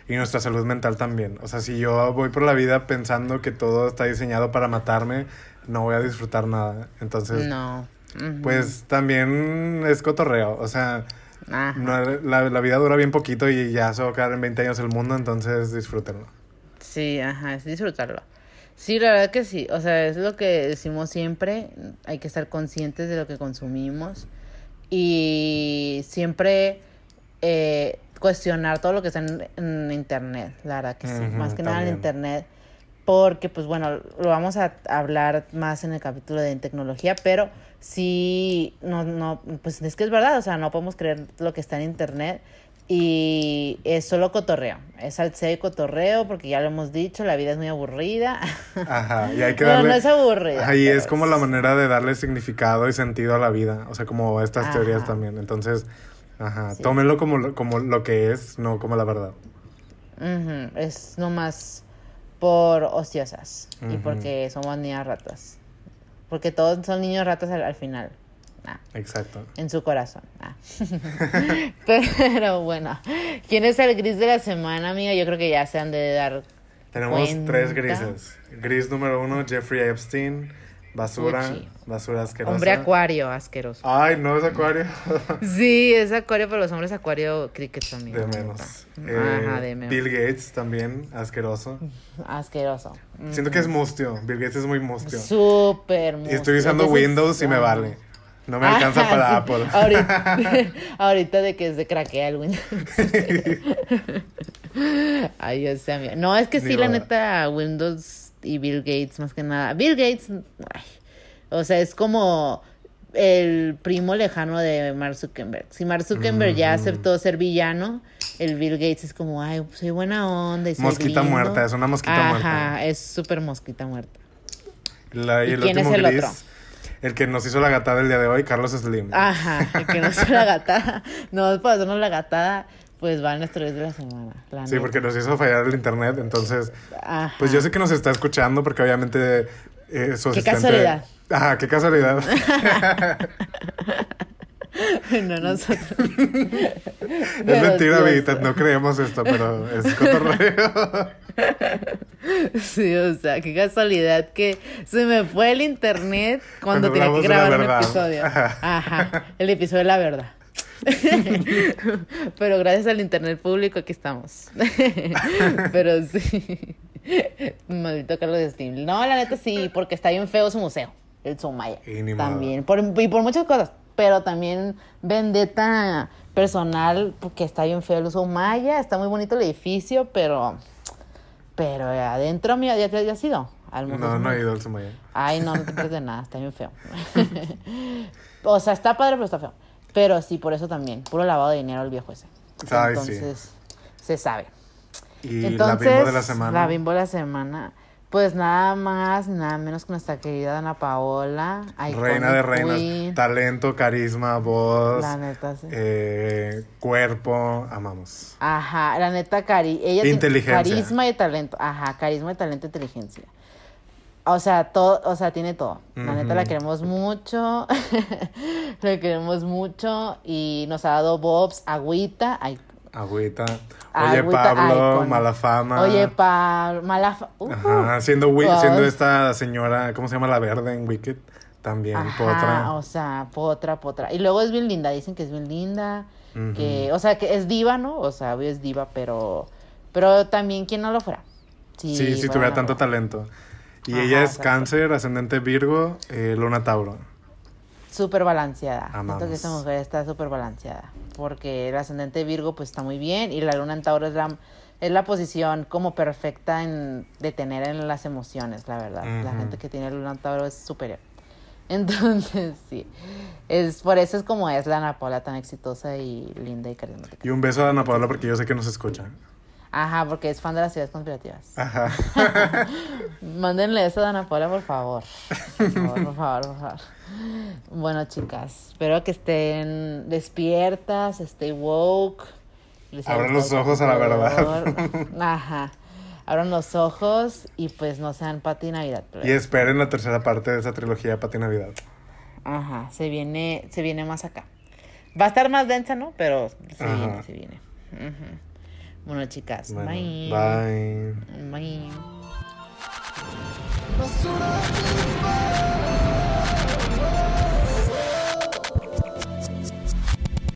y nuestra salud mental también. O sea, si yo voy por la vida pensando que todo está diseñado para matarme, no voy a disfrutar nada. Entonces, No. Pues también es cotorreo. O sea, no, la, la vida dura bien poquito y ya se va a quedar en 20 años el mundo, entonces disfrútenlo. Sí, ajá, es disfrutarlo. Sí, la verdad que sí. O sea, es lo que decimos siempre. Hay que estar conscientes de lo que consumimos. Y siempre eh, cuestionar todo lo que está en, en internet. La verdad que sí. Más que nada en internet. Porque, pues bueno, lo vamos a hablar más en el capítulo de tecnología, pero sí, no, no, pues es que es verdad, o sea, no podemos creer lo que está en internet y es solo cotorreo, es salseo y cotorreo, porque ya lo hemos dicho, la vida es muy aburrida. Ajá, y hay <laughs> que No, darle... no es aburrida, pero es como la manera de darle significado y sentido a la vida, o sea, como estas Ajá. teorías también. Entonces, ajá, Sí. tómenlo como, lo- como lo que es, no como la verdad. Ujú, es nomás por ociosas y porque somos niñas ratas. Porque todos son niños ratas al, al final. Ah, Exacto. en su corazón. Ah. <laughs> Pero bueno, ¿quién es el gris de la semana, amiga? Yo creo que ya se han de dar. Tenemos Cuenta. tres grises. Gris número uno, Jeffrey Epstein, basura, Fuchi. basura asquerosa. Hombre acuario, asqueroso. Ay, no es acuario. <laughs> Sí, es acuario, pero los hombres acuario, cricket también. de menos. Eh, Ajá, de menos. Bill Gates también, asqueroso. Asqueroso. Siento que es mustio. Bill Gates es muy mustio. Súper Y estoy usando Entonces, Windows y me ah. vale. No me alcanza Ajá, <laughs> para sí. Apple. Ahorita, <laughs> ahorita de que se craquea el Windows. Ay, Dios sea mío. No, es que sí, Ni la neta, Windows y Bill Gates, más que nada. Bill Gates, ay, o sea, es como el primo lejano de Mark Zuckerberg. Si Mark Zuckerberg ya aceptó ser villano, el Bill Gates es como, ay, soy buena onda y soy Mosquita lindo. muerta, es una mosquita Ajá, muerta. es súper mosquita muerta. La- y ¿Y el quién es el gris, otro? el que nos hizo la gatada el día de hoy, Carlos Slim. Ajá, el que no sea la gatada. No, para hacernos la gatada, pues va a nuestro día de la semana. la sí, neta. porque nos hizo fallar el internet, entonces, Ajá. pues yo sé que nos está escuchando porque obviamente eh, su Qué asistente- casualidad. Ajá, qué casualidad. <laughs> No nosotros. <laughs> es Pero mentira, sí, o Vita, sea, no creemos esto, pero es cotorreo. <laughs> Sí, o sea, qué casualidad que se me fue el internet cuando, Cuando tenía que grabar un verdad. episodio. Ajá, el episodio de la verdad. <laughs> Pero gracias al internet público aquí estamos. <laughs> Pero sí. Maldito Carlos Steam. No, la neta sí, porque está bien feo su museo, el Sumaya. Y. También, por, y por muchas cosas. Pero también vendetta personal, porque está bien feo el Sumaya. Está muy bonito el edificio, pero. Pero adentro, mira, ya, ya, has ido al museo No, no he ido al Sumaya. Ay, no, no te <laughs> pierdes de nada, está bien feo. o sea, está padre, pero está feo. Pero sí, por eso también. Puro lavado de dinero el viejo ese. Ay, sí. Entonces, se sabe. Y Entonces, la bimbo de la semana. la bimbo de la semana. Pues nada más, nada menos que nuestra querida Ana Paola. Reina de reinas. queen. Talento, carisma, voz, La neta, sí. eh, cuerpo, amamos. Ajá, la neta, cari ella Inteligencia. carisma y talento. Ajá, carisma y talento inteligencia. O sea, todo, o sea, tiene todo. La neta la queremos mucho. <laughs> la queremos mucho y nos ha dado bobs, agüita. Ay, Agüita. Oye, Agüita, Pablo, icon. mala fama. Oye, pa, mala fa- uh, siendo, esta señora, ¿cómo se llama la verde en Wicked? También, Ajá, potra. o sea, potra, potra. Y luego es bien linda, dicen que es bien linda, que, o sea, que es diva, ¿no? O sea, obvio es diva, pero, pero también quien no lo fuera. Sí, si fuera tuviera tanto talento. Y Ajá, ella es exacto. cáncer, ascendente Virgo, eh, luna Tauro. Súper balanceada. Amamos. Siento que esta mujer está súper balanceada. Porque el ascendente Virgo pues está muy bien y la luna en Tauro es la es la posición como perfecta en detener en las emociones, la verdad. La gente que tiene Luna en Tauro es superior. <laughs> Entonces, sí. Es, por eso es como es la Ana Paula tan exitosa y linda y carismática. Y un beso a Ana Paula porque yo sé que nos escucha. Ajá, porque es fan de las ideas conspirativas. Ajá. <laughs> Mándenle eso a Ana Paula, por favor. Por favor, por favor, por favor. Bueno, chicas, espero que estén despiertas, stay woke. Les Abran los ojos a la Controlador. Ajá. Abran los ojos y pues no sean Pati Navidad. Y esperen la tercera parte de esa trilogía Pati Navidad. Ajá, se viene, se viene más acá. Va a estar más densa, ¿no? Pero se Ajá. viene, se viene. Ujú. Bueno, chicas, Bueno, bye. bye. Bye.